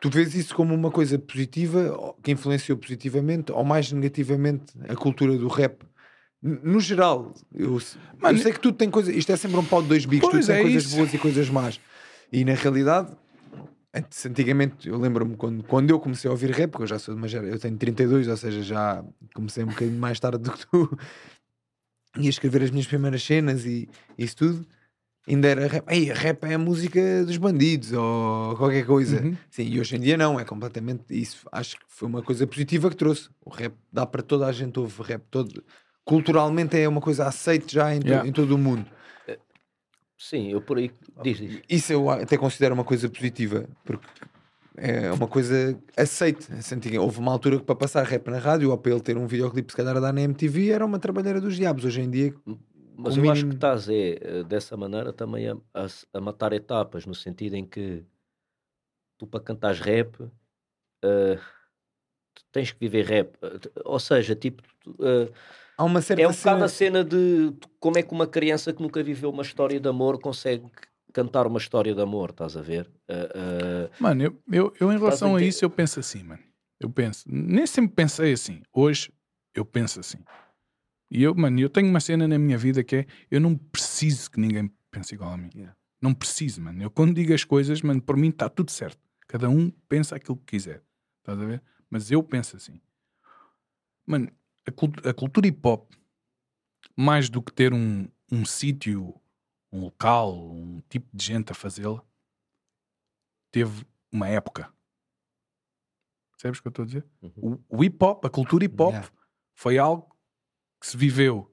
tu vês isso como uma coisa positiva que influenciou positivamente ou mais negativamente a cultura do rap? No geral, eu, eu sei que tudo tem coisa, isto é sempre um pau de dois bicos, tudo tem é coisas isso. boas e coisas más. E na realidade, antes, antigamente, eu lembro-me quando, quando eu comecei a ouvir rap, porque eu já sou de uma geração, eu tenho 32, ou seja, já comecei um bocadinho mais tarde do que tu, (laughs) e a escrever as minhas primeiras cenas e isso tudo. Ainda era rap, Ei, rap é a música dos bandidos ou qualquer coisa. Uhum. Sim, e hoje em dia não, é completamente isso. Acho que foi uma coisa positiva que trouxe. O rap dá para toda a gente ouvir rap. Todo, culturalmente é uma coisa aceite já em, to- Yeah. em todo o mundo. Sim, eu por aí. Diz, diz. Isso eu até considero uma coisa positiva, porque é uma coisa aceite. Assim, antiga- Houve uma altura que para passar rap na rádio ou para ele ter um videoclipe se calhar a dar na MTV era uma trabalheira dos diabos. Hoje em dia, Mas eu acho que estás é, eh, dessa maneira também a, a, a matar etapas, no sentido em que tu para cantares rap tu tens que viver rap. Eh, Ou seja, tipo, tu, eh, há uma certa é um bocado cena- a cena de como é que uma criança que nunca viveu uma história de amor consegue cantar uma história de amor, estás a ver? Eh, eh, Mano, eu, eu, eu em relação a entender? isso, eu penso assim, mano. Eu penso, nem sempre pensei assim. Hoje, eu penso assim. E eu, mano, eu tenho uma cena na minha vida que é: eu não preciso que ninguém pense igual a mim. Yeah. Não preciso, mano. Eu quando digo as coisas, mano, por mim está tudo certo. Cada um pensa aquilo que quiser. Estás a ver? Mas eu penso assim. Mano, a, cult- a cultura hip hop, mais do que ter um, um sítio, um local, um tipo de gente a fazê-la, teve uma época. Percebes o que eu estou a dizer? uhum. O, o hip hop, a cultura hip hop, Yeah. foi algo que se viveu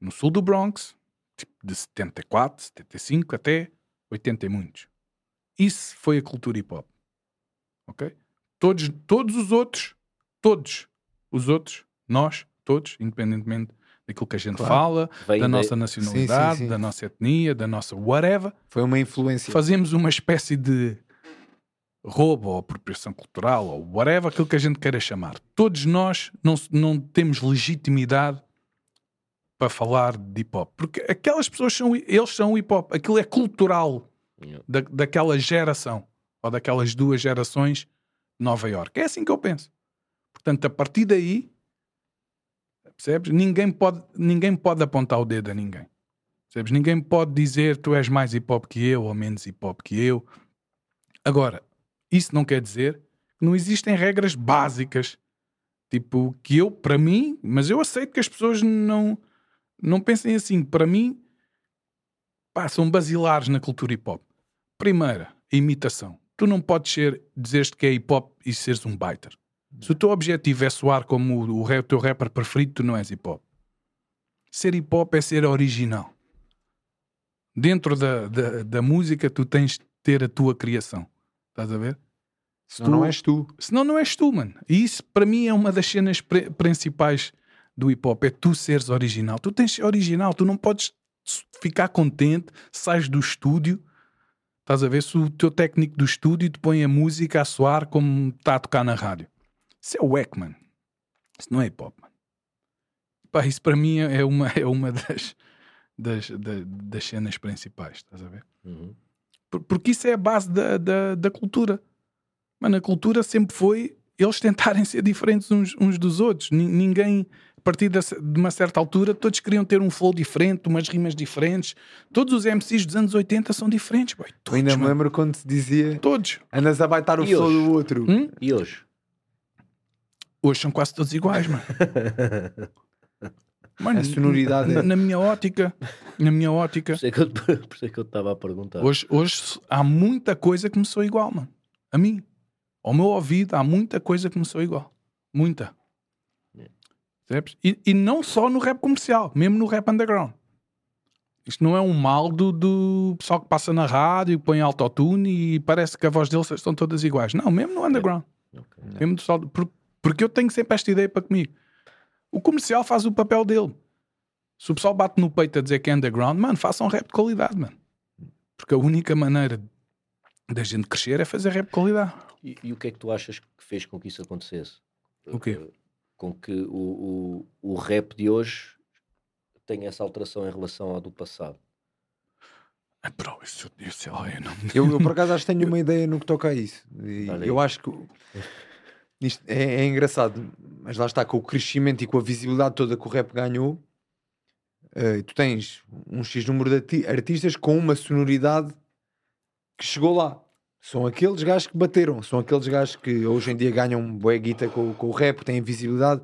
no sul do Bronx, tipo de 74, 75 até 80 e muitos. Isso foi a cultura hip hop. Ok? Todos, todos os outros, todos os outros, nós, todos, independentemente daquilo que a gente Claro. fala, Vem da de- nossa nacionalidade, sim, sim. da nossa etnia, da nossa whatever, foi uma influência. fazemos uma espécie de roubo ou apropriação cultural ou whatever, aquilo que a gente queira chamar. Todos nós não, não temos legitimidade para falar de hip hop. Porque aquelas pessoas são, eles são hip hop. Aquilo é cultural Yeah. da, daquela geração. ou daquelas duas gerações de Nova York. É assim que eu penso. Portanto, a partir daí, percebes? Ninguém pode, ninguém pode apontar o dedo a ninguém. Percebes? Ninguém pode dizer tu és mais hip hop que eu ou menos hip hop que eu. Agora, isso não quer dizer que não existem regras básicas. Tipo, que eu, para mim, mas eu aceito que as pessoas não, não pensem assim. Para mim, pá, são basilares na cultura hip hop. Primeira, a imitação. Tu não podes ser, dizeres que é hip hop e seres um biter. Se o teu objetivo é soar como o, o teu rapper preferido, tu não és hip hop. Ser hip hop é ser original. Dentro da, da, da música, tu tens de ter a tua criação. Estás a ver? Senão não és tu. Senão não és tu, mano. E isso para mim é uma das cenas principais do hip hop: é tu seres original. Tu tens de ser original, tu não podes ficar contente, sais do estúdio. Estás a ver se o teu técnico do estúdio te põe a música a soar como está a tocar na rádio. Isso é wack, mano. Isso não é hip hop, mano. Pá, isso para mim é uma, (laughs) é uma das, das, das, das cenas principais, estás a ver? Uhum. Porque isso é a base da, da, da cultura. Mano, a cultura sempre foi eles tentarem ser diferentes uns, uns dos outros. ninguém, a partir de uma certa altura, todos queriam ter um flow diferente, umas rimas diferentes. Todos os MCs dos anos 80 são diferentes, boy. Todos, ainda mano. me lembro quando se dizia Todos. andas a baitar o E flow hoje? do outro. Hum? E hoje? Hoje são quase todos iguais, mano. (laughs) Mano, A sonoridade na, é- na minha ótica, na minha ótica, Por isso é que eu- (laughs) por isso é que eu estava a perguntar. hoje, hoje há muita coisa que me sou igual, mano. A mim. Ao meu ouvido, há muita coisa que me sou igual. Muita. Percebes? E, e não só no rap comercial, mesmo no rap underground. Isto não é um mal do, do pessoal que passa na rádio, põe autotune e parece que a voz deles estão todas iguais. Não, mesmo no underground. Ok. Mesmo do pessoal- por- porque eu tenho sempre esta ideia para comigo. O comercial faz o papel dele. Se o pessoal bate no peito a dizer que é underground, mano, façam rap de qualidade, mano. Porque a única maneira da gente crescer é fazer rap de qualidade. E, e o que é que tu achas que fez com que isso acontecesse? O quê? Com que o, o, o rap de hoje tenha essa alteração em relação ao do passado. Ah, bro, isso, isso lá, eu não... Eu, eu, por acaso acho que tenho (laughs) uma ideia no que toca a isso. E eu acho que isto é, é engraçado, mas lá está, com o crescimento e com a visibilidade toda que o rap ganhou, eh, tu tens um X número de arti- artistas com uma sonoridade que chegou lá. São aqueles gajos que bateram, são aqueles gajos que hoje em dia ganham bué guita com, com o rap, têm visibilidade.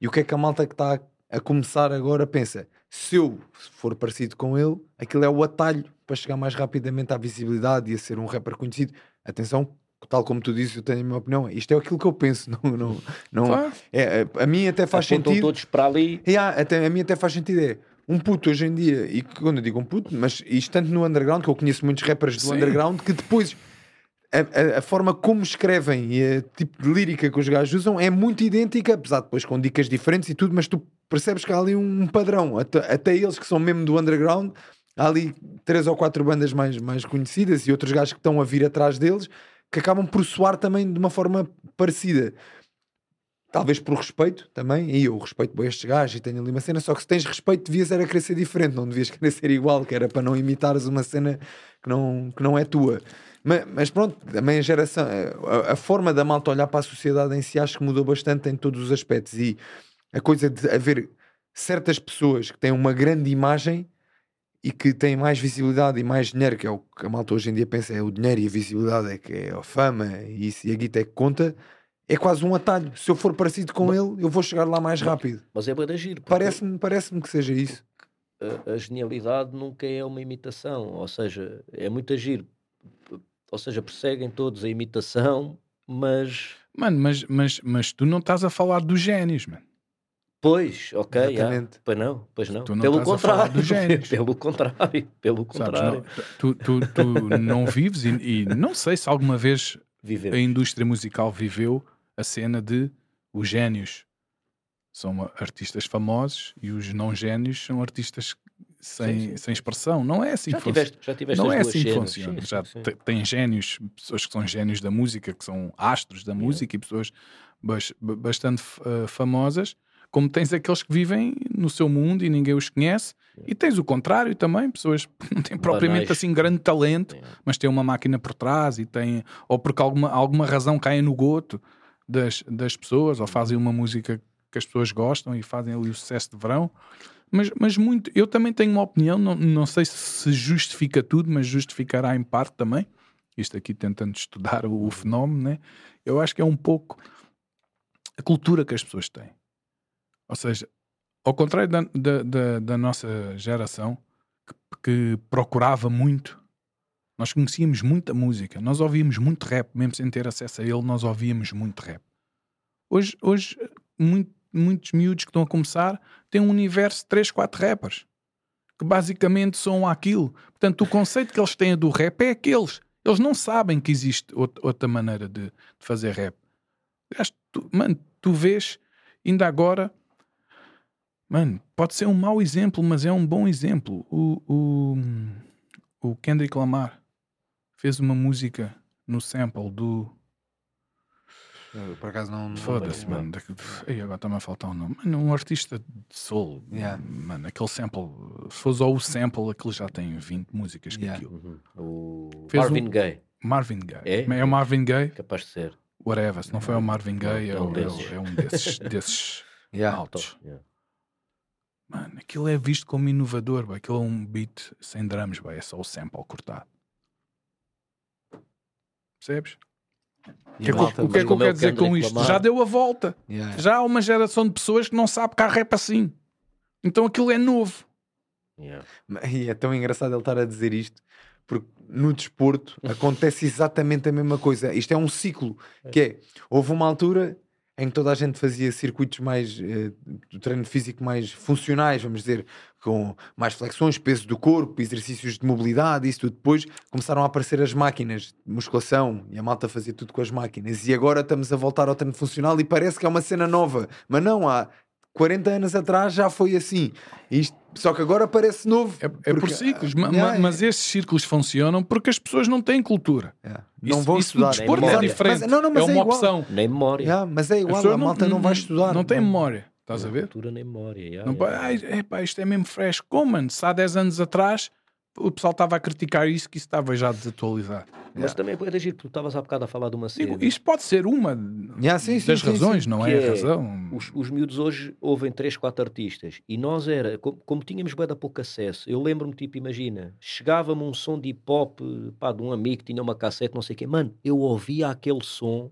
E o que é que a malta que está a começar agora pensa? Se eu for parecido com ele, aquilo é o atalho para chegar mais rapidamente à visibilidade e a ser um rapper conhecido. Atenção, tal como tu dizes, eu tenho a minha opinião. Isto é aquilo que eu penso. (laughs) Não, não, não, Faz. é, é, a mim até faz Apontam sentido. todos para ali. Há, até, a mim até faz sentido. É um puto hoje em dia, e quando eu digo um puto, mas isto tanto no underground, que eu conheço muitos rappers do Sim. underground, que depois a, a- forma como escrevem e o tipo de lírica que os gajos usam é muito idêntica, apesar de depois com dicas diferentes e tudo, mas tu percebes que há ali um padrão. Até, até eles que são mesmo do underground, há ali três ou quatro bandas mais, mais conhecidas e outros gajos que estão a vir atrás deles que acabam por soar também de uma forma parecida. Talvez por respeito também, e eu respeito bem estes gajos e tenho ali uma cena, só que se tens respeito devias era querer ser diferente, não devias querer ser igual, que era para não imitares uma cena que não, que não é tua. Mas, mas pronto, também a geração, a, a forma da malta olhar para a sociedade em si acho que mudou bastante em todos os aspectos e a coisa de haver certas pessoas que têm uma grande imagem e que têm mais visibilidade e mais dinheiro, que é o que a malta hoje em dia pensa, é o dinheiro e a visibilidade, é que é a fama e isso e a guita é que conta, é quase um atalho. Se eu for parecido com ele, eu vou chegar lá mais rápido. Mas é para agir. Parece-me parece que seja isso. A, a genialidade nunca é uma imitação. Ou seja, é muito agir. Ou seja, perseguem todos a imitação, mas. Mano, mas, mas, mas tu não estás a falar dos génios, mano. Pois, ok. Exatamente. pois não, pois não. Tu não pelo estás a falar contrário, dos génios. (laughs) pelo contrário, pelo Sabes, contrário. não, tu, tu, tu não vives e, e não sei se alguma vez Viver. a indústria musical viveu a cena de os génios são artistas famosos e os não génios são artistas sem, Sim, sim. sem expressão. Não é assim Já que funciona. tiveste, já tiveste Não é assim que funciona. Já tem génios, pessoas que são génios da música, que são astros da música e pessoas bas- ba- bastante eh, famosas como tens aqueles que vivem no seu mundo e ninguém os conhece, e tens o contrário também, pessoas (laughs) que não têm propriamente Banais. assim grande talento, Yeah. mas têm uma máquina por trás e têm, ou porque alguma, alguma razão caem no goto das, das pessoas, ou fazem uma música que as pessoas gostam e fazem ali o sucesso de verão. Mas, mas muito, eu também tenho uma opinião, não, não sei se justifica tudo, mas justificará em parte também. Isto aqui tentando estudar o, o fenómeno, né? Eu acho que é um pouco a cultura que as pessoas têm. Ou seja, ao contrário da, da, da, da nossa geração, que, que procurava muito, nós conhecíamos muita música, nós ouvíamos muito rap, mesmo sem ter acesso a ele, nós ouvíamos muito rap. Hoje, hoje muito- muitos miúdos que estão a começar têm um universo de 3, 4 rappers que basicamente são aquilo. Portanto, o conceito que eles têm do rap é aqueles. Eles não sabem que existe out- outra maneira de, de fazer rap. Tu, mano, tu vês, ainda agora, mano, pode ser um mau exemplo, mas é um bom exemplo. O, o, o Kendrick Lamar fez uma música no sample do. Eu, por acaso não. não Foda-se, mano. Ei, agora está-me a faltar um nome. Mano, um artista de soul. Yeah. Mano, aquele sample. Se só o sample, aquilo já tem 20 músicas com Yeah. aquilo. Uhum. O Fez Marvin um- Gaye, Marvin Gaye. É? o Marvin Gaye, capaz de ser. whatever. Se não foi o Marvin Gaye, é, é um é, é um desses, (laughs) desses Yeah. altos. Yeah. Mano, aquilo é visto como inovador. Bá. Aquilo é um beat sem drums, bá. é só o sample cortado. Percebes? O que, é que, malta eu- o que é que eu é quero dizer com isto? Já deu a volta. Yeah. Já há uma geração de pessoas que não sabe que há rap assim. Então aquilo é novo. Yeah. E é tão engraçado ele estar a dizer isto, porque no desporto (laughs) acontece exatamente a mesma coisa. Isto é um ciclo, que é, houve uma altura em que toda a gente fazia circuitos mais do treino físico mais funcionais, vamos dizer, com mais flexões, peso do corpo, exercícios de mobilidade, isso tudo. Depois começaram a aparecer as máquinas de musculação e a malta fazia tudo com as máquinas. E agora estamos a voltar ao treino funcional e parece que é uma cena nova, mas não há. 40 anos atrás já foi assim. Isto, só que agora parece novo. É, é por porque- ciclos. ma- Yeah, ma- mas esses círculos funcionam porque as pessoas não têm cultura. Yeah. Não Isso- vão isso estudar. desporto nem é memória. diferente. Mas- não, não, mas é é uma igual. opção. Nem memória. Yeah, mas é igual, pessoas a malta não, vai estudar. Não tem memória. Estás a ver? Cultura nem memória. yeah, Não, pá, ai, epá, isto é mesmo fresh. Como, mano? Se há 10 anos atrás o pessoal estava a criticar isso, que isso estava já desatualizado. Mas também é agir, tu estavas há bocado a falar de uma cena. Digo, isto pode ser uma Yeah, sim, sim, das sim, razões, sim. não é a é razão. Os, os miúdos hoje ouvem 3, 4 artistas e nós era, como, como tínhamos bem da pouco acesso, eu lembro-me, tipo, imagina, chegava-me um som de hip hop pá, de um amigo que tinha uma cassete, não sei o quê, mano, eu ouvia aquele som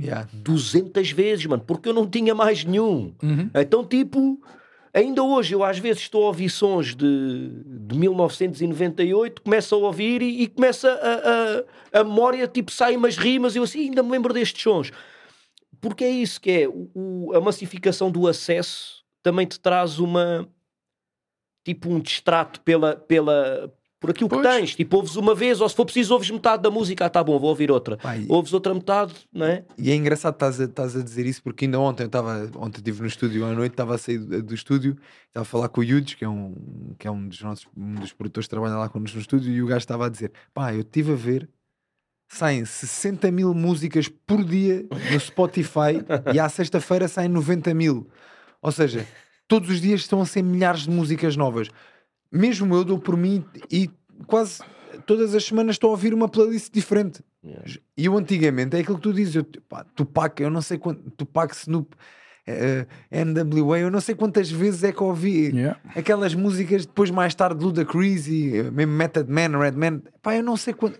Yeah. 200 vezes, mano, porque eu não tinha mais nenhum. Uhum. Então, tipo, ainda hoje eu às vezes estou a ouvir sons de, de 1998, começo a ouvir e, e começa a, a, a memória, tipo, sai umas rimas eu assim, ainda me lembro destes sons. Porque é isso que é, o- o- a massificação do acesso também te traz uma, tipo, um distrato pela, pela, por aquilo que tens. Tipo, ouves uma vez, ou se for preciso ouves metade da música, ah, tá bom, vou ouvir outra. E- Ouves outra metade, não é? E é engraçado estás a, estás a dizer isso porque ainda ontem eu estava, ontem estive no estúdio à noite, estava a sair do, do estúdio, estava a falar com o Yudes, que é um, que é um dos nossos um dos produtores que trabalha lá connosco no estúdio, e o gajo estava a dizer: pá, eu estive a ver, saem 60 mil músicas por dia no Spotify e à sexta-feira saem 90 mil. Ou seja, todos os dias estão a ser milhares de músicas novas. Mesmo eu dou por mim e quase todas as semanas estou a ouvir uma playlist diferente. Yeah. E eu antigamente, é aquilo que tu dizes, eu, pá, Tupac, eu não sei quanto, Tupac, Snoop, eh, eh, NWA, eu não sei quantas vezes é que ouvi Yeah. aquelas músicas, depois mais tarde Ludacris e eh, mesmo Method Man, Redman, pá, eu não sei quanto,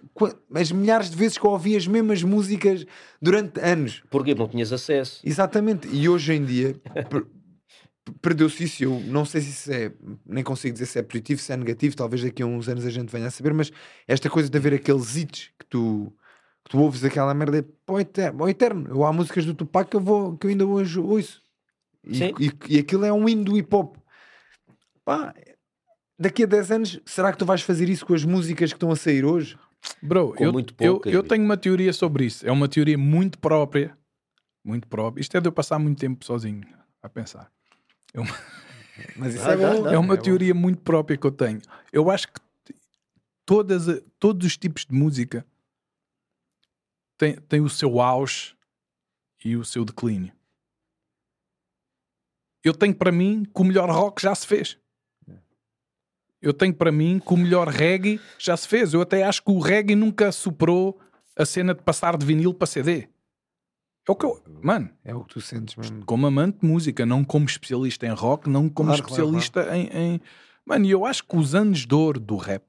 as milhares de vezes que eu ouvi as mesmas músicas durante anos. Porque não tinhas acesso. Exatamente, e hoje em dia (laughs) perdeu-se isso. Eu não sei se isso é, nem consigo dizer se é positivo, se é negativo. Talvez daqui a uns anos a gente venha a saber. Mas esta coisa de haver aqueles hits que tu, que tu ouves aquela merda para o eterno. eterno. Eu, há músicas do Tupac que eu, vou, que eu ainda hoje ouço. E, Sim. e, e aquilo é um hino do hip hop. Pá, daqui a 10 anos, será que tu vais fazer isso com as músicas que estão a sair hoje? Bro, Com eu, muito eu, eu tenho uma teoria sobre isso. É uma teoria muito própria. Muito própria. Isto é de eu passar muito tempo sozinho a pensar. (laughs) Mas isso Ah, é dá, bom. dá. é uma teoria muito própria que eu tenho. Eu acho que todas, todos os tipos de música têm, têm o seu auge e o seu declínio. eu tenho para mim que o melhor rock já se fez. Eu tenho para mim que o melhor reggae já se fez. Eu até acho que o reggae nunca superou a cena de passar de vinil para CD. É o que eu. Mano, É o que tu sentes mesmo. como amante de música, não como especialista em rock, não como Claro, claro, especialista Em, em. Mano, e eu acho que os anos de ouro do rap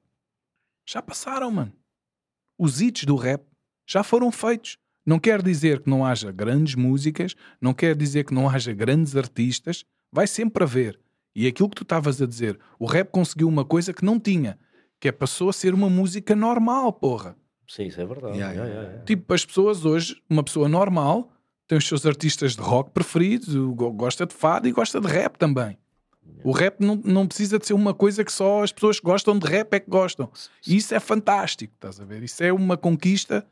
já passaram, mano. Os hits do rap já foram feitos. Não quer dizer que não haja grandes músicas, não quer dizer que não haja grandes artistas, vai sempre haver. E aquilo que tu estavas a dizer, o rap conseguiu uma coisa que não tinha, que é passou a ser uma música normal, porra. Sim, isso é verdade. Yeah, Yeah, yeah. Tipo, as pessoas hoje, uma pessoa normal, tem os seus artistas de rock preferidos, gosta de fado e gosta de rap também. O rap não, não precisa de ser uma coisa que só as pessoas que gostam de rap é que gostam. E isso é fantástico, estás a ver? Isso é uma conquista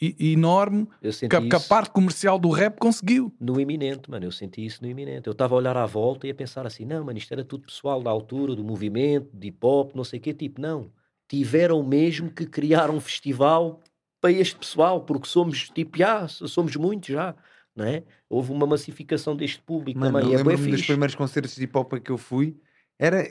e- enorme que, a- que a parte comercial do rap conseguiu. no iminente, mano. Eu senti isso no iminente. Eu estava a olhar à volta e a pensar assim: não, mano, isto era tudo pessoal da altura, do movimento, de hip hop, não sei o quê. Tipo, não. Tiveram mesmo que criar um festival para este pessoal, porque somos, tipo, já, somos muitos já, não é? Houve uma massificação deste público Mano, também. e é lembro-me dos fixe. primeiros concertos de hip hop que eu fui. Era,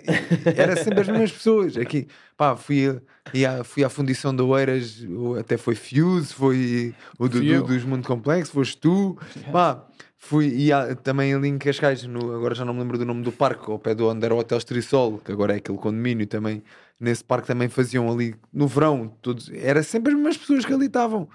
era sempre as mesmas pessoas. Aqui, pá, fui, a, e à- fui à Fundição de Oeiras, até foi Fuse, foi o Dudu dos Mundo Complexo, foste tu. Pá, fui e há também ali em Cascais, no- agora já não me lembro do nome do parque, ao pé do onde era o Hotel Estrissol, que agora é aquele condomínio também. Nesse parque também faziam ali no verão, todos, era sempre as mesmas pessoas que ali estavam.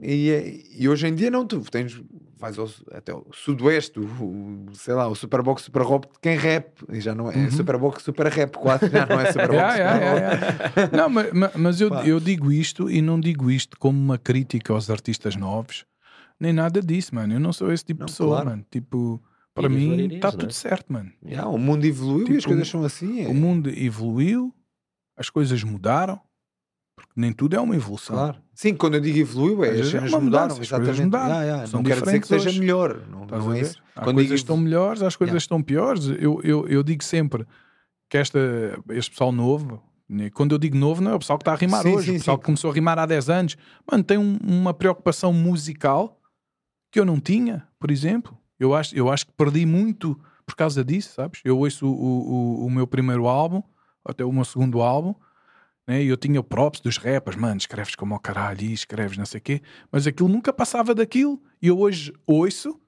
E, é- e hoje em dia não, tu tens, vais ao, até ao sudoeste, o, o- sei lá, o Superbox Super Rap de quem rap, e já não é, é Superbox Super Rap 4, já não é (laughs) Superbox Yeah, Super yeah, Rap. yeah, yeah. Não, mas, mas- eu, eu digo isto e não digo isto como uma crítica aos artistas novos, nem nada disso, mano. Eu não sou esse tipo Não, de pessoa, claro. mano. Tipo, para mim está né? tudo certo, mano. Yeah, o mundo evoluiu e Tipo, as coisas são assim. é. O mundo evoluiu, as coisas mudaram, porque nem tudo é uma evolução. Claro. Sim, quando eu digo evoluiu, é, as é cenas mudaram, as coisas exatamente. mudaram. Yeah, Não quer dizer que seja hoje. melhor. Não, Estás não é isso. Há Quando coisas digo- estão melhores, as coisas Yeah. estão piores. Eu, eu, eu digo sempre que esta, este pessoal novo, né, quando eu digo novo, não é o pessoal que está a rimar Sim, hoje, sim, o pessoal sim. que começou a rimar há 10 anos, mano, tem um- uma preocupação musical que eu não tinha, por exemplo. Eu acho, eu acho que perdi muito por causa disso, sabes? Eu ouço o, o, o meu primeiro álbum, até o meu segundo álbum, né? e eu tinha o props dos rappers, mano, escreves como ao caralho, e escreves não sei o quê, mas aquilo nunca passava daquilo. E eu hoje ouço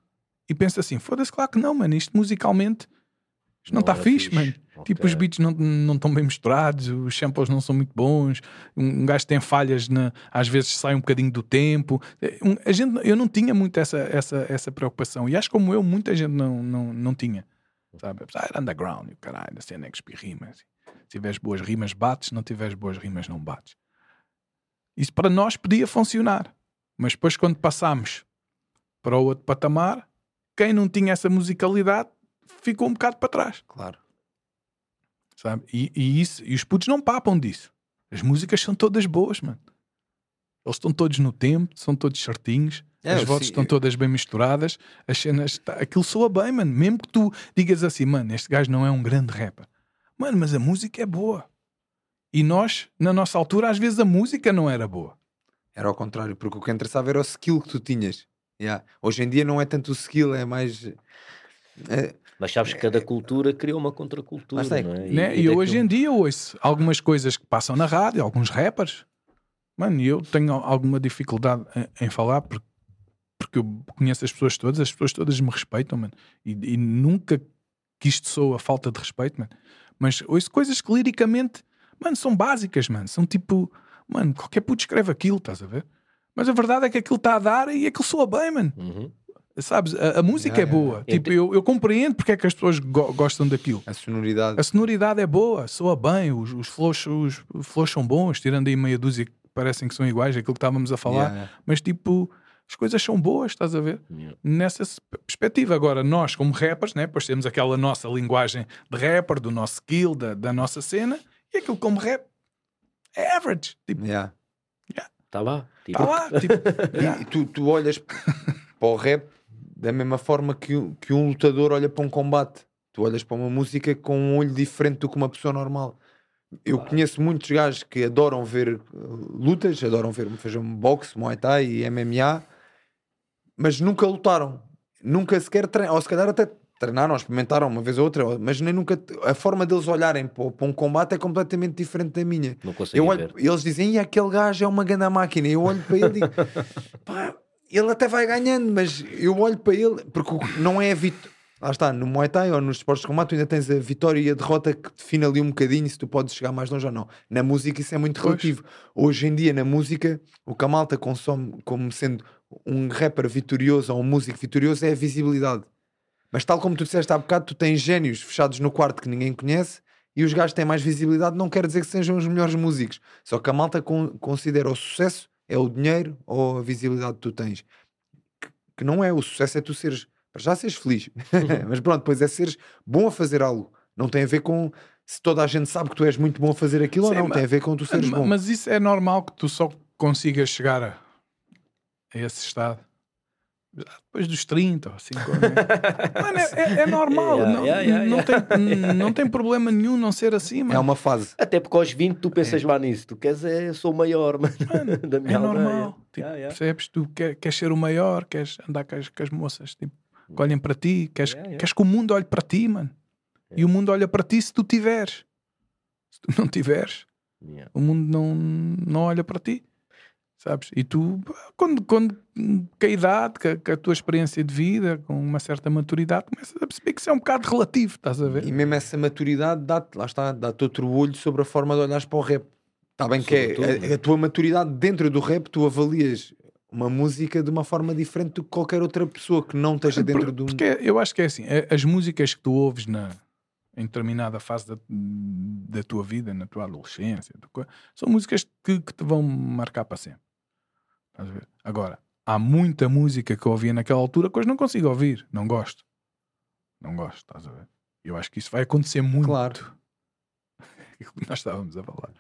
e penso assim: foda-se, claro que não, mano, isto musicalmente isto não está era fixe, fixe. mano. Ok. Tipo, os beats não não estão bem misturados, os samples não são muito bons, um um gajo tem falhas, na, às vezes sai um bocadinho do tempo. Eh, um- A gente, eu não tinha muito essa, essa, essa preocupação, e acho que como eu, muita gente não, não, não tinha. Sabe? Ah, era underground, e o caralho, a cena é que rimas. Tiveres boas rimas, bates, se não tiveres boas rimas, não bates. Isso para nós podia funcionar, mas depois, quando passámos para o outro patamar, quem não tinha essa musicalidade ficou um bocado para trás Claro. sabe? E, e isso, e os putos não papam disso. As músicas são todas boas, mano. Eles estão todos no tempo, são todos certinhos, É, as vozes estão todas bem misturadas, as cenas, tá- aquilo soa bem, mano. Mesmo que tu digas assim, mano, este gajo não é um grande rapper. Mano, mas a música é boa. E nós, na nossa altura, às vezes a música não era boa. Era ao contrário, porque o que interessava era o skill que tu tinhas. Yeah. Hoje em dia não é tanto o skill, é mais. é- Mas sabes que cada cultura criou uma contracultura, está, não é? né? E, daquilo- hoje em dia ouço algumas coisas que passam na rádio, alguns rappers. Mano, e eu tenho alguma dificuldade em, em falar porque, porque eu conheço as pessoas todas, as pessoas todas me respeitam, mano. E, e nunca que isto soa falta de respeito, mano. Mas ouço coisas que liricamente, mano, são básicas, mano. São tipo, mano, qualquer puto escreve aquilo, estás a ver? Mas a verdade é que aquilo está a dar e aquilo soa bem, mano. Uhum. Sabes? A, a música Yeah, é boa. yeah. Tipo, eu, eu compreendo porque é que as pessoas go- gostam daquilo. a sonoridade. A sonoridade é boa, soa bem, os, os, flows, os flows são bons, tirando aí meia dúzia que parecem que são iguais, aquilo que estávamos a falar, Yeah. mas tipo, as coisas são boas, estás a ver? Yeah. Nessa perspectiva. Agora, nós, como rappers, né, pois temos aquela nossa linguagem de rapper, do nosso skill, da, da nossa cena, e aquilo como rap é average. Tipo, Yeah. Está lá. Tipo, está lá. (laughs) Tipo, E- yeah. E, tu, tu olhas para o rap da mesma forma que, um- que um lutador olha para um combate. Tu olhas para uma música com um olho diferente do que uma pessoa normal. Eu conheço muitos gajos que adoram ver uh, lutas, adoram ver fazer um boxe, muay thai e MMA, mas nunca lutaram. Nunca sequer treinam, ou se calhar até treinaram, experimentaram uma vez ou outra, mas nem nunca. A forma deles olharem para, para um combate é completamente diferente da minha. Não Eu olho, ver. eles dizem, e aquele gajo é uma grande máquina. Eu olho para ele e digo, (laughs) pá, ele até vai ganhando, mas eu olho para ele, porque não é a vitória. Lá está, no Muay Thai ou nos esportes de combate, tu ainda tens a vitória e a derrota que define ali um bocadinho se tu podes chegar mais longe ou não. Na música, isso é muito Pois. relativo. Hoje em dia, na música, o que a malta consome como sendo um rapper vitorioso ou um músico vitorioso é a visibilidade. Mas tal como tu disseste há bocado, tu tens génios fechados no quarto que ninguém conhece e os gajos têm mais visibilidade, não quer dizer que sejam os melhores músicos. Só que a malta con- considera o sucesso é o dinheiro ou a visibilidade que tu tens. Que, que não é, o sucesso é tu seres, para já seres feliz. (laughs) Mas pronto, depois é seres bom a fazer algo. Não tem a ver com se toda a gente sabe que tu és muito bom a fazer aquilo Sim, ou não, mas- tem a ver com tu seres Ma- bom. Mas isso é normal que tu só consigas chegar a, a esse estado depois dos 30 ou 50. (laughs) Mano, é, é- é normal. Yeah, não, yeah, yeah, não yeah. Tem, não tem problema nenhum não ser assim, É mano. uma fase. Até porque aos 20 tu pensas lá nisso. Tu queres é, sou o maior, mano, (laughs) da minha É aldeia. normal. Tipo, Yeah, yeah. Percebes? Tu quer, queres ser o maior, queres andar com as, com as moças tipo, que olhem para ti, queres, Yeah, yeah. queres que o mundo olhe para ti, mano. E o mundo olha para ti se tu tiveres. Se tu não tiveres, Yeah. o mundo não, não olha para ti. Sabes? E tu, quando, quando com a idade, com a, com a tua experiência de vida, com uma certa maturidade, começas a perceber que isso é um bocado relativo, estás a ver? E mesmo essa maturidade dá-te, lá está, dá-te outro olho sobre a forma de olhares para o rap. Está bem que é, a, a tua maturidade dentro do rap, tu avalias uma música de uma forma diferente do que qualquer outra pessoa que não esteja dentro Por- um. Porque eu acho que é assim, as músicas que tu ouves na, em determinada fase da, da tua vida, na tua adolescência, são músicas que, que te vão marcar para sempre. Agora, há muita música que eu ouvia naquela altura que hoje não consigo ouvir, não gosto. Não gosto, estás a ver? Eu acho que isso vai acontecer muito. Claro. (laughs) Nós estávamos a falar.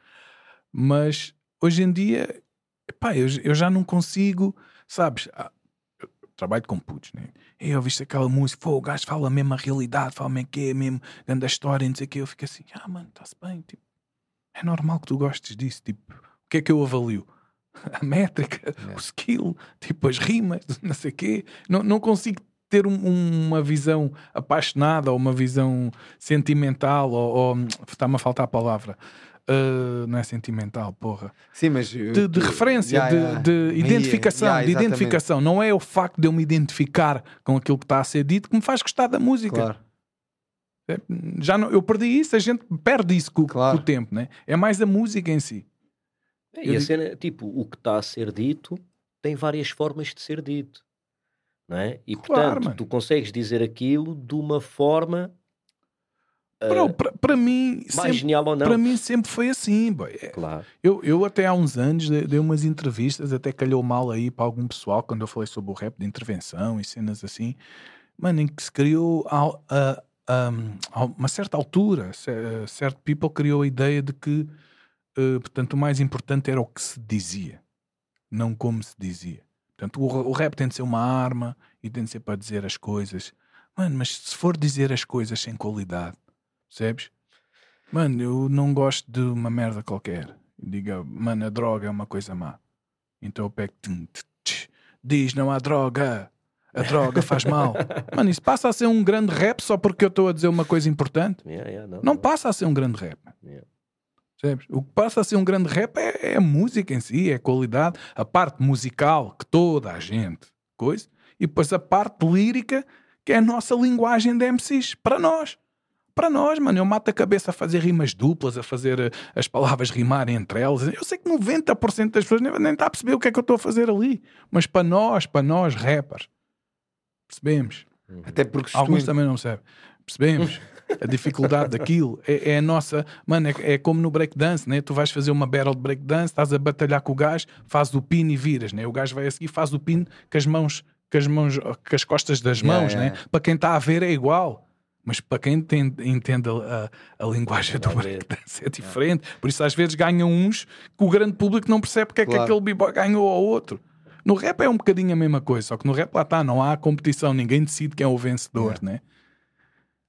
Mas hoje em dia, epá, eu, eu já não consigo, sabes? ah, eu trabalho com putos, né? Eu ouviste aquela música, pô, o gajo fala mesmo a realidade, fala mesmo que é mesmo, grande a história, não sei o que. Eu fico assim, ah, mano, está-se bem, tipo, é normal que tu gostes disso, tipo, o que é que eu avalio? (laughs) A métrica, o skill, tipo, as rimas, (laughs) não sei o quê. Não, não consigo ter um- uma visão apaixonada ou uma visão sentimental ou, ou está-me a faltar a palavra. Uh, não é sentimental, porra. Sim, mas. eu- De, de referência, Yeah, de, yeah. de Yeah, identificação, yeah, de identificação. Não é o facto de eu me identificar com aquilo que está a ser dito que me faz gostar da música. Claro. É, Já não, eu perdi isso, a gente perde isso com, Claro. com o tempo, né? É mais a música em si. É, E a cena, tipo, o que está a ser dito tem várias formas de ser dito. Não é? E Claro, portanto, mano. tu consegues dizer aquilo de uma forma Bro, para- Para mim, mais sempre, genial ou não. para mim sempre foi assim. boy. É, Claro. Eu, eu até há uns anos dei, dei umas entrevistas, até calhou mal aí para algum pessoal quando eu falei sobre o rap de intervenção e cenas assim, mano, em que se criou a, a- a- a uma certa altura, ce- certo people criou a ideia de que, eh, portanto, o mais importante era o que se dizia, não como se dizia. Portanto, o, o rap tem de ser uma arma e tem de ser para dizer as coisas. Mano, mas se for dizer as coisas sem qualidade, percebes? Mano, eu não gosto de uma merda qualquer. Diga, mano, a droga é uma coisa má. Então eu pego, tum, diz, não há droga. A droga faz mal. (laughs) Mano, isso passa a ser um grande rap só porque eu estou a dizer uma coisa importante? Yeah, yeah, não, Não passa a ser um grande rap. Yeah. Percebes? O que passa a ser um grande rap é, é a música em si, é a qualidade, a parte musical que toda a gente coisa, e depois a parte lírica que é a nossa linguagem de MCs, para nós. Para nós, mano, eu mato a cabeça a fazer rimas duplas, a fazer eh, as palavras rimarem entre elas. Eu sei que 90% das pessoas nem, está a perceber o que é que eu estou a fazer ali. Mas para nós, para nós, rappers, percebemos. Até porque Alguns tu... também não percebem. Percebemos (laughs) a dificuldade daquilo. É, é a nossa. Mano, é, é como no breakdance, né? Tu vais fazer uma battle de breakdance, estás a batalhar com o gajo, fazes o pin e viras, né? O gajo vai a seguir, faz o pin com as mãos, com as mãos, com as costas das Yeah, mãos, yeah. né? Para quem está a ver é igual. Mas para quem entende, entende a, a, a linguagem do breakdance é diferente. Por isso, às vezes, ganham uns que o grande público não percebe porque é que Claro. aquele b-boy ganhou ao outro. No rap é um bocadinho a mesma coisa, só que no rap lá está, não há competição, ninguém decide quem é o vencedor, né?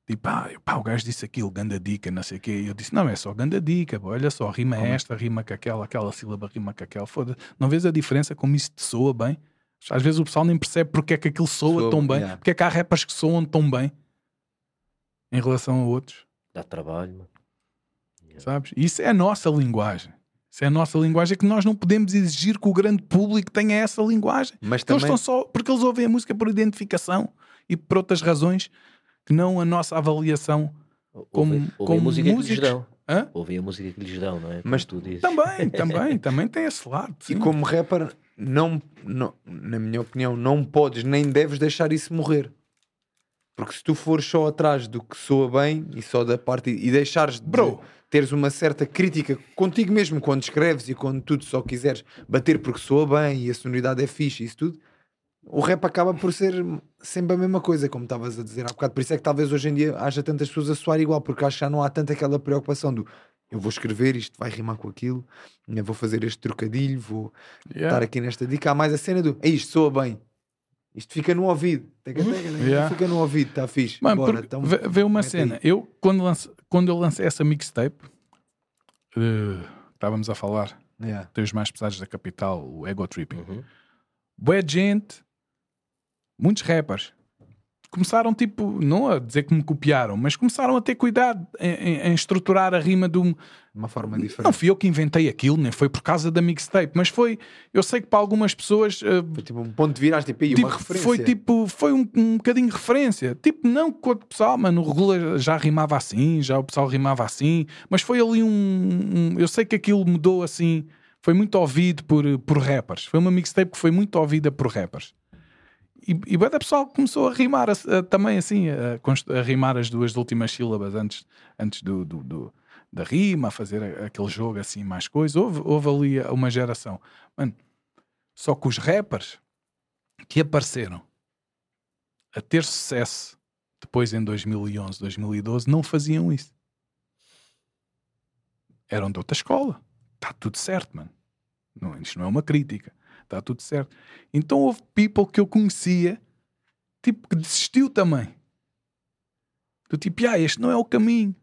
Tipo, ah, pá, o gajo disse aquilo, ganda dica, não sei o quê. E eu disse, não, é só ganda dica, pô, olha só, rima esta, rima com aquela, aquela sílaba rima com aquela. Foda não vês a diferença como isso te soa bem? Às vezes o pessoal nem percebe porque é que aquilo soa, Soa, tão bem, yeah. porque é que há rappers que soam tão bem. em relação a outros, Dá trabalho, mano. sabes? Isso é a nossa linguagem. Isso é a nossa linguagem que nós não podemos exigir que o grande público tenha essa linguagem. Mas Porque eles também, estão só porque eles ouvem a música por identificação e por outras razões que não a nossa avaliação. Como- Ouvem, ouvem como a música que lhes músicos. dão. Hã? Ouvem a música que lhes dão, não é? Mas tu dizes. Também, (laughs) também, também tem esse lado. e sim. como rapper, não, não, na minha opinião, não podes nem deves deixar isso morrer. Porque se tu fores só atrás do que soa bem e só da parte e deixares de Bro. teres uma certa crítica contigo mesmo quando escreves e quando tu só quiseres bater porque soa bem e a sonoridade é fixe e isso tudo, o rap acaba por ser sempre a mesma coisa, como estavas a dizer há bocado. Por isso é que talvez hoje em dia haja tantas pessoas a soar igual, porque acho que já não há tanta aquela preocupação do eu vou escrever, isto vai rimar com aquilo, eu vou fazer este trocadilho, vou Yeah. estar aqui nesta dica. Há mais a cena do é isto, soa bem. Isto fica no ouvido. Teca, teca, teca, Yeah. Fica no ouvido, está fixe. Mano, Bora, então, vê, uma cena. aí. Eu, quando, lance, quando eu lancei essa mixtape, eh, estávamos a falar Yeah. dos mais pesados da capital, o Ego Tripping. Uhum. Boa gente, muitos rappers começaram tipo, não a dizer que me copiaram, mas começaram a ter cuidado em, em- estruturar a rima de um. Uma forma Não diferente. fui eu que inventei aquilo, nem foi por causa da mixtape, mas foi. Eu sei que para algumas pessoas. eh, Foi tipo um ponto de viragem, tipo, tipo, uma referência. foi tipo, foi um, um bocadinho de referência. Tipo, não que o pessoal, mano, o Regula já rimava assim, já o pessoal rimava assim, mas foi ali um, um- Eu sei que aquilo mudou assim, foi muito ouvido por, por rappers. Foi uma mixtape que foi muito ouvida por rappers. E, e da pessoal começou a rimar a- a- também assim, a, a rimar as duas últimas sílabas antes, antes do, do- do- da rima, a fazer aquele jogo assim, mais coisa. Houve, houve ali uma geração. Mano, só que os rappers que apareceram a ter sucesso depois em 2011, 2012 não faziam isso. Eram de outra escola. Está tudo certo, mano. Não, isto não é uma crítica. Está tudo certo. Então houve people que eu conhecia, tipo, que desistiu também. Do tipo, ah, este não é o caminho.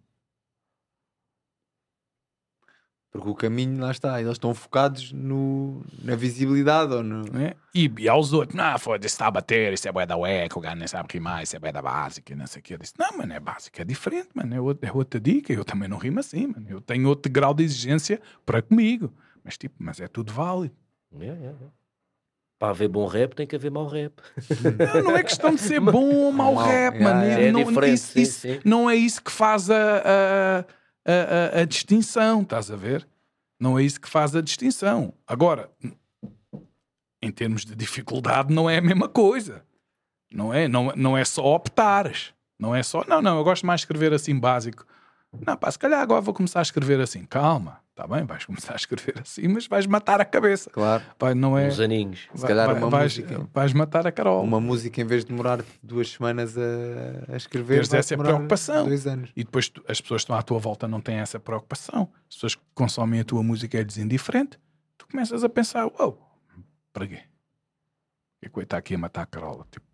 Porque o caminho, lá está, eles estão focados no, na visibilidade ou no. Né? E, e aos outros, não, foda-se, está a bater, isso é bué da ueca, o gajo nem sabe rimar, isso é bué da básica, não sei o que. Eu disse, não, mano, é básica, é diferente, mano, é outra, é outra dica, eu também não rimo assim, mano, eu tenho outro grau de exigência para comigo. Mas tipo, mas é tudo válido. Yeah, yeah, yeah. Para haver bom rap, tem que haver mau rap. Não, não é questão de ser bom ou mau rap, yeah, mano. yeah. É não, diferente, isso- sim, isso sim. não é isso que faz a, a, a, a- a distinção, estás a ver? Não é isso que faz a distinção. Agora, em termos de dificuldade, não é a mesma coisa. Não é, não, não é só optares. Não é só, não, não, eu gosto mais de escrever assim básico. Não, pá, se calhar agora vou começar a escrever assim. Calma, está bem, vais começar a escrever assim, mas vais matar a cabeça. Claro. Vai, não é. Uns aninhos. Se calhar vai- uma vais, música. vais matar a Carol. Uma música, em vez de demorar duas semanas a, a escrever, vai essa preocupação. Dois anos. E depois tu- as pessoas que estão à tua volta não têm essa preocupação. As pessoas que consomem a tua música é indiferente. Tu começas a pensar: uau, para quê? Que coisa está aqui a matar a Carola? Tipo,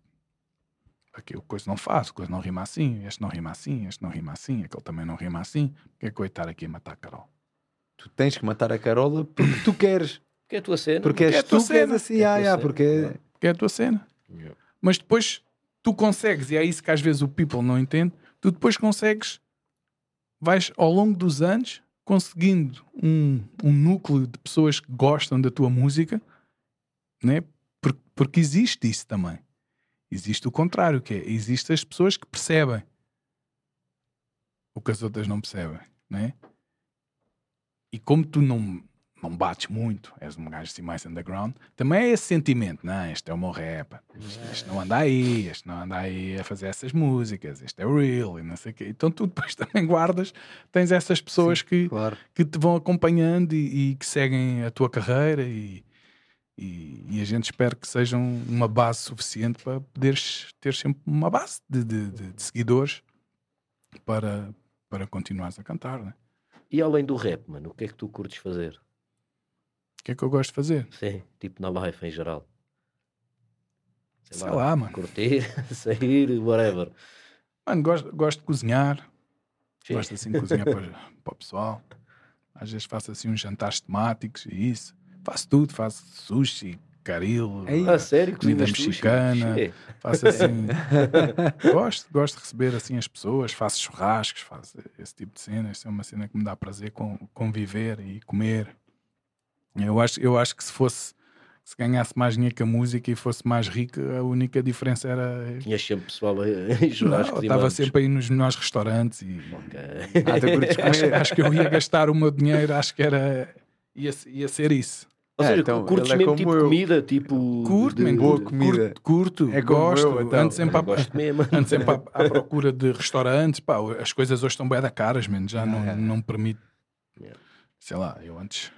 aqui o coisa não faz, o coisa não rima assim, este não rima assim, este não rima assim, aquele também não rima assim. Que é coisa estar aqui a matar a Carola? Tu tens que matar a Carola porque tu queres. Porque é a tua cena. Porque és é a tua tu que és cena. assim. É a ah, tua yeah, cena. porque Porque é a tua cena. Yeah. Mas depois tu consegues, e é isso que às vezes o people não entende, tu depois consegues, vais ao longo dos anos conseguindo um, um núcleo de pessoas que gostam da tua música, né? Por- porque existe isso também. Existe o contrário, que é, existem as pessoas que percebem o que as outras não percebem, né? E como tu não, não bates muito, és um gajo assim mais underground, também é esse sentimento, não, este é o meu rap, este não anda aí, este não anda aí a fazer essas músicas, este é o real e não sei o quê. Então tu depois (laughs) também guardas, tens essas pessoas que, Claro. que te vão acompanhando e, e que seguem a tua carreira e, e, e a gente espera que sejam uma base suficiente para poderes ter sempre uma base de, de- de- de seguidores para, para continuares a cantar, né? E além do rap, mano, o que é que tu curtes fazer? O que é que eu gosto de fazer? Sim, tipo na life em geral. Sei lá, mano. Curtir, (laughs) sair, whatever. Mano, gosto, gosto de cozinhar, Sim. gosto assim de cozinhar para, para o pessoal. Às vezes faço assim uns jantares temáticos e isso. Faço tudo, faço sushi, caril, Ei. Ah, sério? Comida sushi? mexicana. Che. faço assim. (laughs) gosto, gosto de receber assim as pessoas, faço churrascos, faço esse tipo de cenas. Isso é uma cena que me dá prazer com, conviver e comer. Eu acho, eu acho que se fosse se ganhasse mais dinheiro que a música e fosse mais rico, a única diferença era. Tinhas sempre pessoal (laughs) em churrascos estava sempre aí nos melhores restaurantes e Ok. Tu curtes acho, acho que eu ia gastar o meu dinheiro, acho que era. ia, ia ser isso. Ou É, seja, então, curtes é mesmo como tipo eu. comida, tipo... Curto, de- boa comida. curto, curto, É gosto. eu, então. Ando sempre Eu à- gosto (laughs) mesmo. ando sempre à, à procura de restaurantes. Pá, as coisas hoje estão bem da caras, man, já não, É. não me permite. Yeah. Sei lá, eu antes.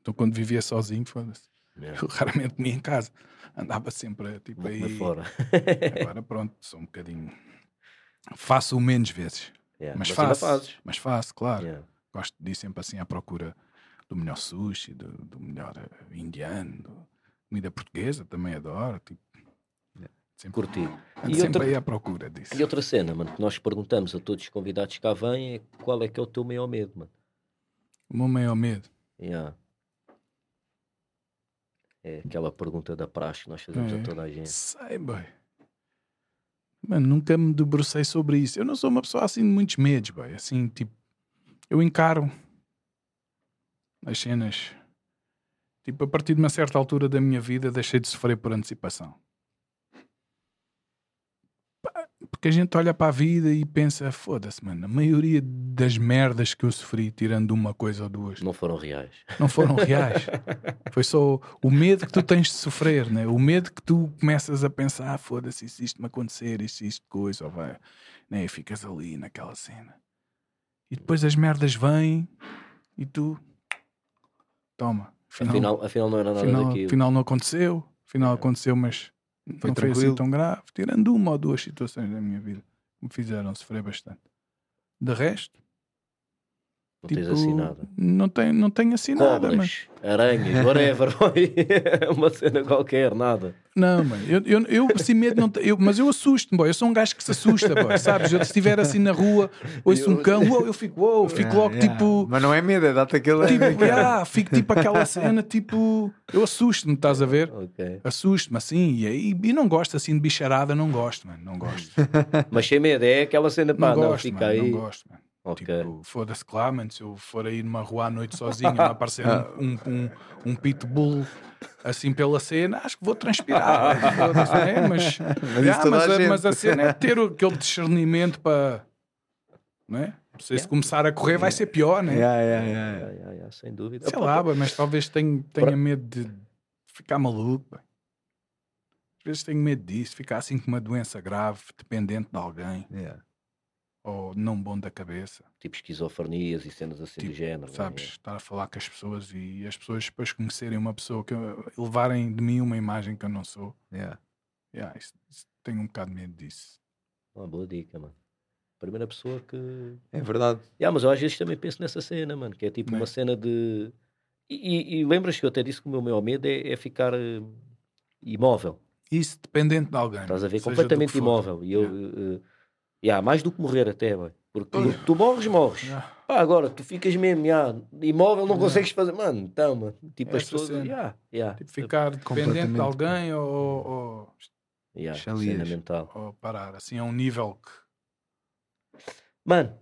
Então, quando vivia sozinho, foda-se. Yeah. Eu raramente comia em casa. Andava sempre tipo Vou aí. fora. (laughs) Agora pronto, sou um bocadinho. Faço o menos vezes. Yeah. Mas, ainda faço. Mas faço, claro. Gosto de ir sempre assim à procura do melhor sushi, do, do melhor eh, indiano, do- comida portuguesa também adoro. Tipo, sempre, Curti. E sempre outra- aí à procura disso. E outra cena, mano, que nós perguntamos a todos os convidados que cá vêm é qual é que é o teu maior medo, mano. O meu maior medo. Yeah. É aquela pergunta da praxe que nós fazemos É. a toda a gente. Sei, boy. Mano, nunca me debrucei sobre isso. Eu não sou uma pessoa assim de muitos medos, boy. Assim, tipo, eu encaro as cenas. Tipo, a partir de uma certa altura da minha vida, deixei de sofrer por antecipação. Porque a gente olha para a vida e pensa, foda-se, mano, a maioria das merdas que eu sofri, tirando uma coisa ou duas, Não foram reais. não foram reais. (laughs) Foi só o medo que tu tens de sofrer, né? o medo que tu começas a pensar: ah, foda-se, se isto me acontecer, isto, isto, coisa, ou vai, né? E ficas ali naquela cena. E depois as merdas vêm e tu, toma, afinal, Afinal, afinal não era nada afinal, daquilo. afinal não aconteceu, afinal aconteceu, mas Foi não foi assim tranquilo. tão grave. Tirando uma ou duas situações da minha vida que me fizeram sofrer bastante. De resto, não tipo, tens assim nada. não tenho, não tenho assim nada, mas aranhas, whatever. (laughs) boy. Uma cena qualquer, nada. Não, mano, eu, eu, eu assim medo não eu, mas eu assusto-me, boy. Eu sou um gajo que se assusta, boy, sabes? Eu se estiver assim na rua, ouço um cão, uou, eu fico, uou, (laughs) fico Yeah, logo yeah. tipo, Mas não é medo, é dá-te aquele. tipo, (laughs) ah, fico tipo aquela cena, tipo, eu assusto-me, estás a ver? Ok. Assusto-me assim, e aí, e não gosto assim de bicharada, não gosto, mano, não gosto. Mas sem medo, é aquela cena, pá, Não não, gosto, fica mano, aí. não gosto, mano. Ok. Tipo, (laughs) foda-se, claro, mano, se eu for aí numa rua à noite sozinho (laughs) e me aparecer um, um, um, um pitbull assim pela cena, acho que vou transpirar. (laughs) né? Mas, Mas toda mas, a mas a cena é ter o- aquele discernimento para. Não é? Não sei se começar a correr vai ser pior, né? Yeah, yeah, yeah, yeah. Yeah, yeah, yeah, sem dúvida. Sei lá, mas talvez tenha, tenha medo de ficar maluco. Às vezes tenho medo disso, ficar assim com uma doença grave, dependente de alguém, Yeah. Ou não bom da cabeça. Tipo esquizofrenias e cenas assim Tipo, do género. sabes? né? Estar a falar com as pessoas e as pessoas depois conhecerem uma pessoa que levarem de mim uma imagem que eu não sou. Yeah. Yeah, isso- isso- tenho um bocado de medo disso. Uma boa dica, mano. Primeira pessoa que. É verdade. Yeah, mas eu às vezes também penso nessa cena, mano, que é tipo Né? uma cena de. E, e- e lembras que eu até disse que o meu maior medo é, é ficar eh, imóvel. Isso dependente de alguém. Estás a ver? Completamente imóvel. E eu. Yeah. eh, yeah, mais do que morrer até, boy. Porque tu morres, morres. Yeah. Pá, agora tu ficas mesmo, yeah, imóvel, não Yeah. consegues fazer. Mano, então, mano. Tipo, as Essa pessoas. cena. Yeah, yeah, Tipo, ficar dependente de alguém ou, ou, yeah, cena mental. ou parar. Assim, a um nível que. Mano,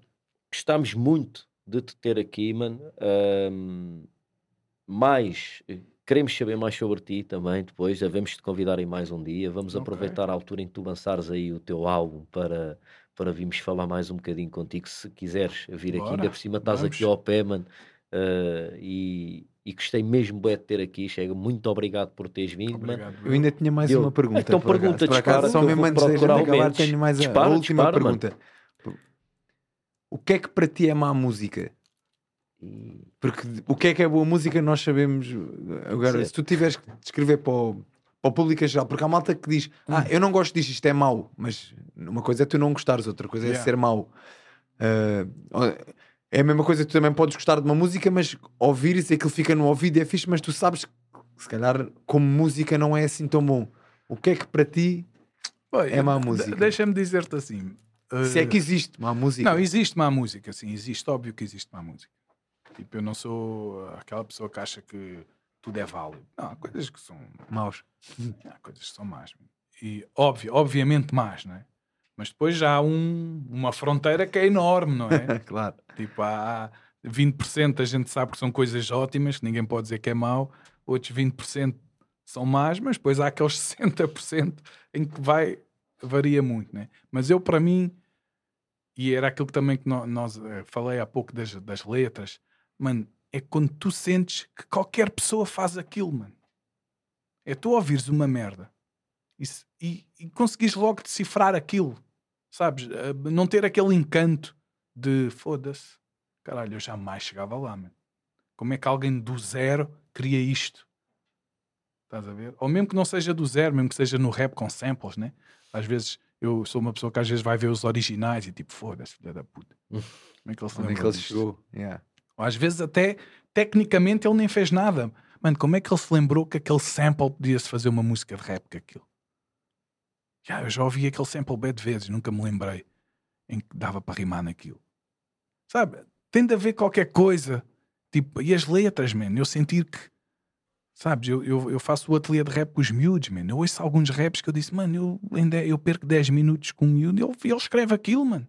gostamos muito de te ter aqui, mano. Ahm, mais, queremos saber mais sobre ti também depois. Devemos te convidar em mais um dia. Vamos Ok. aproveitar a altura em que tu lançares aí o teu álbum para, para virmos falar mais um bocadinho contigo. Se quiseres vir aqui, Bora, ainda por cima estás vamos. aqui ao pé, mano. Ah, e, e gostei mesmo bué de ter aqui. Chega, muito obrigado por teres vindo, mano. Obrigado. Eu ainda tinha mais Eu- uma pergunta. Então pergunta, acaso, dispara, só mesmo antes o acabar, tenho mais a- a Dispara, última dispara, mano. pergunta. O que é que para ti é má música? Porque o que é que é boa música nós sabemos. Agora, Certo. se tu tiveres que descrever para o, para o público em geral, porque há malta que diz: Hum. Ah, eu não gosto disto, isto é mau. Mas uma coisa é tu não gostares, outra coisa é Yeah. ser mau. Ah, é a mesma coisa tu também podes gostar de uma música, mas ouvires e aquilo fica no ouvido e é fixe, mas tu sabes que se calhar como música não é assim tão bom. O que é que para ti, é má música. Deixa-me dizer-te assim. se é que existe má música? Não, existe má música, sim, existe, óbvio que existe má música. Tipo, eu não sou aquela pessoa que acha que tudo é válido. Não, há coisas que são Maus. Há coisas que são más. E óbvio, obviamente más, não é? Mas depois já há um, uma fronteira que é enorme, não é? (laughs) claro. tipo, há 20% a gente sabe que são coisas ótimas, que ninguém pode dizer que é mau, outros 20% são más, mas depois há aqueles (laughs) 60% em que vai, varia muito, né? Mas eu, para mim, e era aquilo que também que nó- nós, eh, falei há pouco das, das letras, mano, é quando tu sentes que qualquer pessoa faz aquilo, mano. É tu ouvires uma merda e, e, e conseguires logo decifrar aquilo, sabes? Eh, Não ter aquele encanto de foda-se, caralho, eu jamais chegava lá, mano. Como é que alguém do zero cria isto? Estás a ver? Ou mesmo que não seja do zero, mesmo que seja no rap com samples, né? Às vezes eu sou uma pessoa que às vezes vai ver os originais e tipo, foda-se, filha da puta. (laughs) Como é que ele Onde é que ele chegou? Yeah. Ou às vezes até tecnicamente ele nem fez nada. Mano, como é que ele se lembrou que aquele sample podia-se fazer uma música de rap com aquilo? Já, eu já ouvi aquele sample bem de vezes, nunca me lembrei em que dava para rimar naquilo. Sabe? Tem de haver qualquer coisa. Tipo, e as letras, man, eu sentir que Sabes, eu, eu, eu faço o ateliê de rap com os miúdos, man. Eu ouço alguns raps que eu disse, mano, eu, ainda, eu perco 10 minutos com um miúdo e ele, ele escreve aquilo, mano.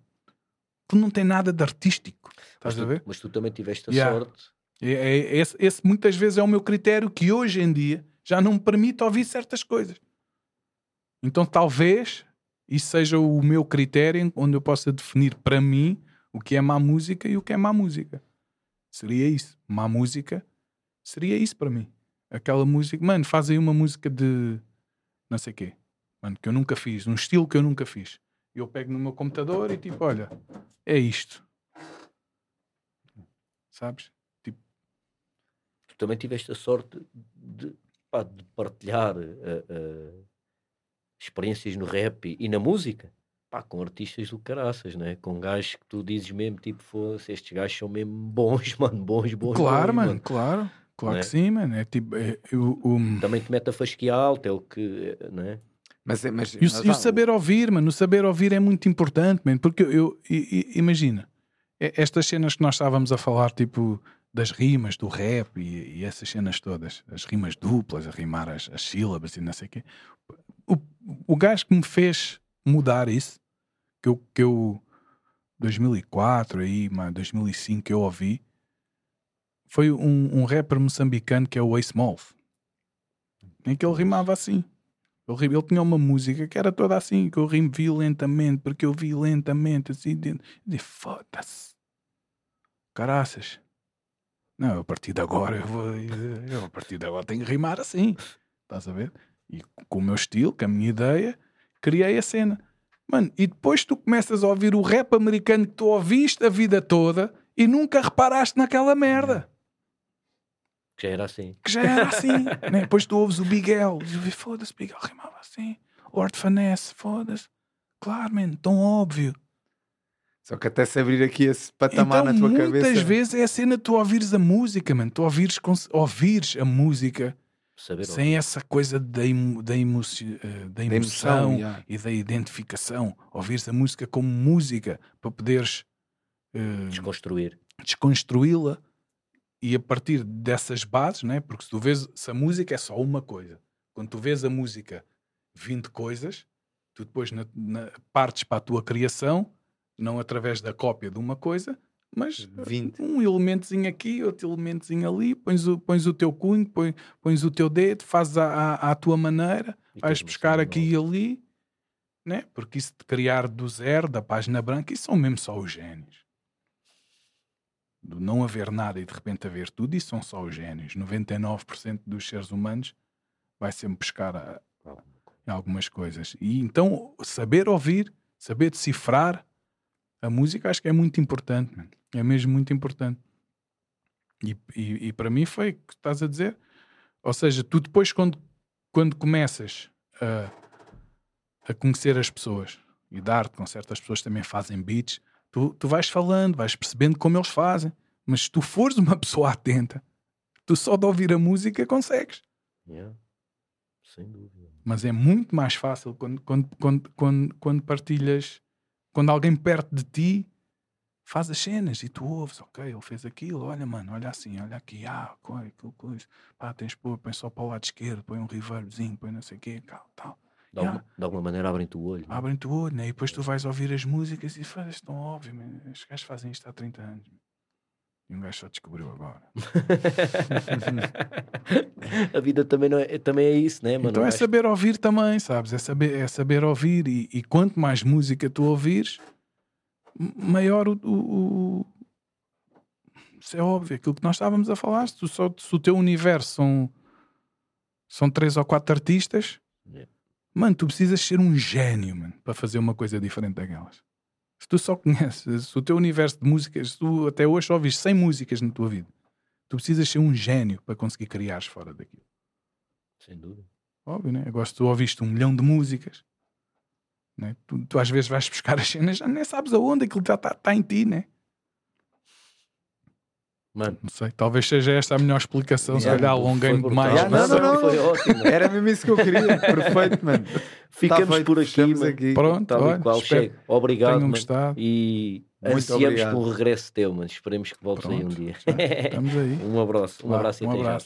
Que não tem nada de artístico. Mas Estás a tu, ver? mas tu também tiveste a Yeah. sorte. É, é- esse, esse muitas vezes é o meu critério que hoje em dia já não me permite ouvir certas coisas. Então talvez isso seja o meu critério onde eu possa definir para mim o que é má música e o que é má música. Seria isso. Má música seria isso para mim. Aquela música, mano, faz aí uma música de não sei quê, mano, que eu nunca fiz, um estilo que eu nunca fiz. Eu pego no meu computador e tipo, olha, é isto. Sabes? Tu também tiveste a sorte de, pá, de partilhar eh, eh, experiências no rap e, na música. Pá, com artistas do caraças, né? Com gajos que tu dizes mesmo, tipo, fosse, estes gajos são mesmo bons, (laughs) mano, bons, bons. Claro, bons, mano, claro. Claro Não que é? sim, mano. É tipo, é, eu- o- Também te mete a fasquia alta, é o que, eh, né? Mas, é- mas, e, o, mas e o saber ouvir, mano. O saber ouvir é muito importante, mano. Porque eu, eu- imagina, é- estas cenas que nós estávamos a falar, tipo, das rimas, do rap e, e essas cenas todas, as rimas duplas, a rimar as, as sílabas e não sei o quê. O, o gajo que me fez mudar isso, que eu, que eu 2004, aí, mano, 2005, que eu ouvi, foi um, um rapper moçambicano que é o Ace Moth. Em que ele rimava assim. Ri- ele tinha uma música que era toda assim, que eu rimo violentamente, porque eu violentamente, assim, dentro. Disse, foda-se. Caraças. Não, a partir de agora eu vou. Eu, a partir de agora tenho que rimar assim. Estás a ver? E com o meu estilo, com a minha ideia, criei a cena. Mano, e depois tu começas a ouvir o rap americano que tu ouviste a vida toda e nunca reparaste naquela merda. Que já era assim. Que já era assim. né? (laughs) Depois tu ouves o Bigel. Foda-se, Bigel rimava assim. Orfanesse, foda-se. Claro, man, tão óbvio. Só que até se abrir aqui esse patamar então, na tua muitas cabeça. vezes é a cena de tu ouvires a música, mano. Tu ouvires, ouvires a música Saber sem essa coisa da, emo, da, emoci- eh, da Da emoção, emoção, yeah. e da identificação. Ouvires a música como música para poderes desconstruir. desconstruí-la e a partir dessas bases, né? porque se tu vês se a música é só uma coisa, quando tu vês a música 20 coisas, tu depois na, na- partes para a tua criação, não através da cópia de uma coisa, mas 20. um elementozinho aqui, outro elementozinho ali, pões o, pões o teu cunho, pões, pões o teu dedo, fazes à, à, à tua maneira, E vais buscar aqui e ali, né? porque isso de criar do zero, da página branca, isso são mesmo só os génios. Do não haver nada e de repente haver tudo, isso são só os génios. 99% dos seres humanos vai sempre buscar a- em algumas coisas. E então, saber ouvir, saber decifrar a música, acho que é muito importante, mano. é mesmo muito importante. E, e, e para mim foi o que estás a dizer. Ou seja, tu depois, quando, quando começas a, a conhecer as pessoas e dar-te com certas pessoas também fazem beats, tu, tu vais falando, vais percebendo como eles fazem. Mas se tu fores uma (laughs) pessoa atenta, tu só de ouvir a música consegues. Yeah. Sem dúvida. Mas é muito mais fácil quando, quando, quando, quando, quando partilhas, quando alguém perto de ti faz as cenas e tu ouves, ok, ele fez aquilo, olha, mano, olha assim, olha aqui, ah, coi, aquilo, coisa, pá, tens pôr, põe só para o lado esquerdo, põe um reverbzinho, põe não sei o quê, tal, tal. De, alguma, de alguma maneira abrem-te o olho. é? Abrem-te o olho, né? E depois tu vais ouvir as músicas e fazes tão óbvio, man. Os gajos fazem isto há 30 anos. man. E um gajo só descobriu agora. (laughs) a vida também, não é, também é isso, né, mano? então é saber ouvir também, sabes? É saber, é saber ouvir. E, e quanto mais música tu ouvires, maior o, o- o- Isso é óbvio, aquilo que nós estávamos a falar. Se, tu só, se o teu universo são, são três ou quatro artistas, Yeah. Mano, tu precisas ser um gênio mano, para fazer uma coisa diferente daquelas. Se tu só conheces, se o teu universo de músicas, se tu até hoje só ouvis 100 músicas na tua vida, tu precisas ser um gênio para conseguir criares fora daquilo. Sem dúvida. Óbvio, né? Agora, se tu ouviste um milhão de músicas, né? tu, tu às vezes vais buscar as cenas, já nem sabes aonde aquilo já está tá em ti, né? Mano, Não sei, talvez seja esta a melhor explicação, se Yeah, calhar foi alonguei-me brutal. demais. Yeah, não não, não. Foi ótimo. (laughs) Era mesmo isso que eu queria. (laughs) Perfeito, mano. Ficamos Tá feito, por aqui, mano. aqui. Pronto, Tal e olha, qual. espero. Obrigado, mano. gostado. E Muito ansiamos obrigado. pelo regresso teu, mano. Esperemos que voltes aí um Pronto, dia. estamos aí. (laughs) um abraço. Um abraço e até já.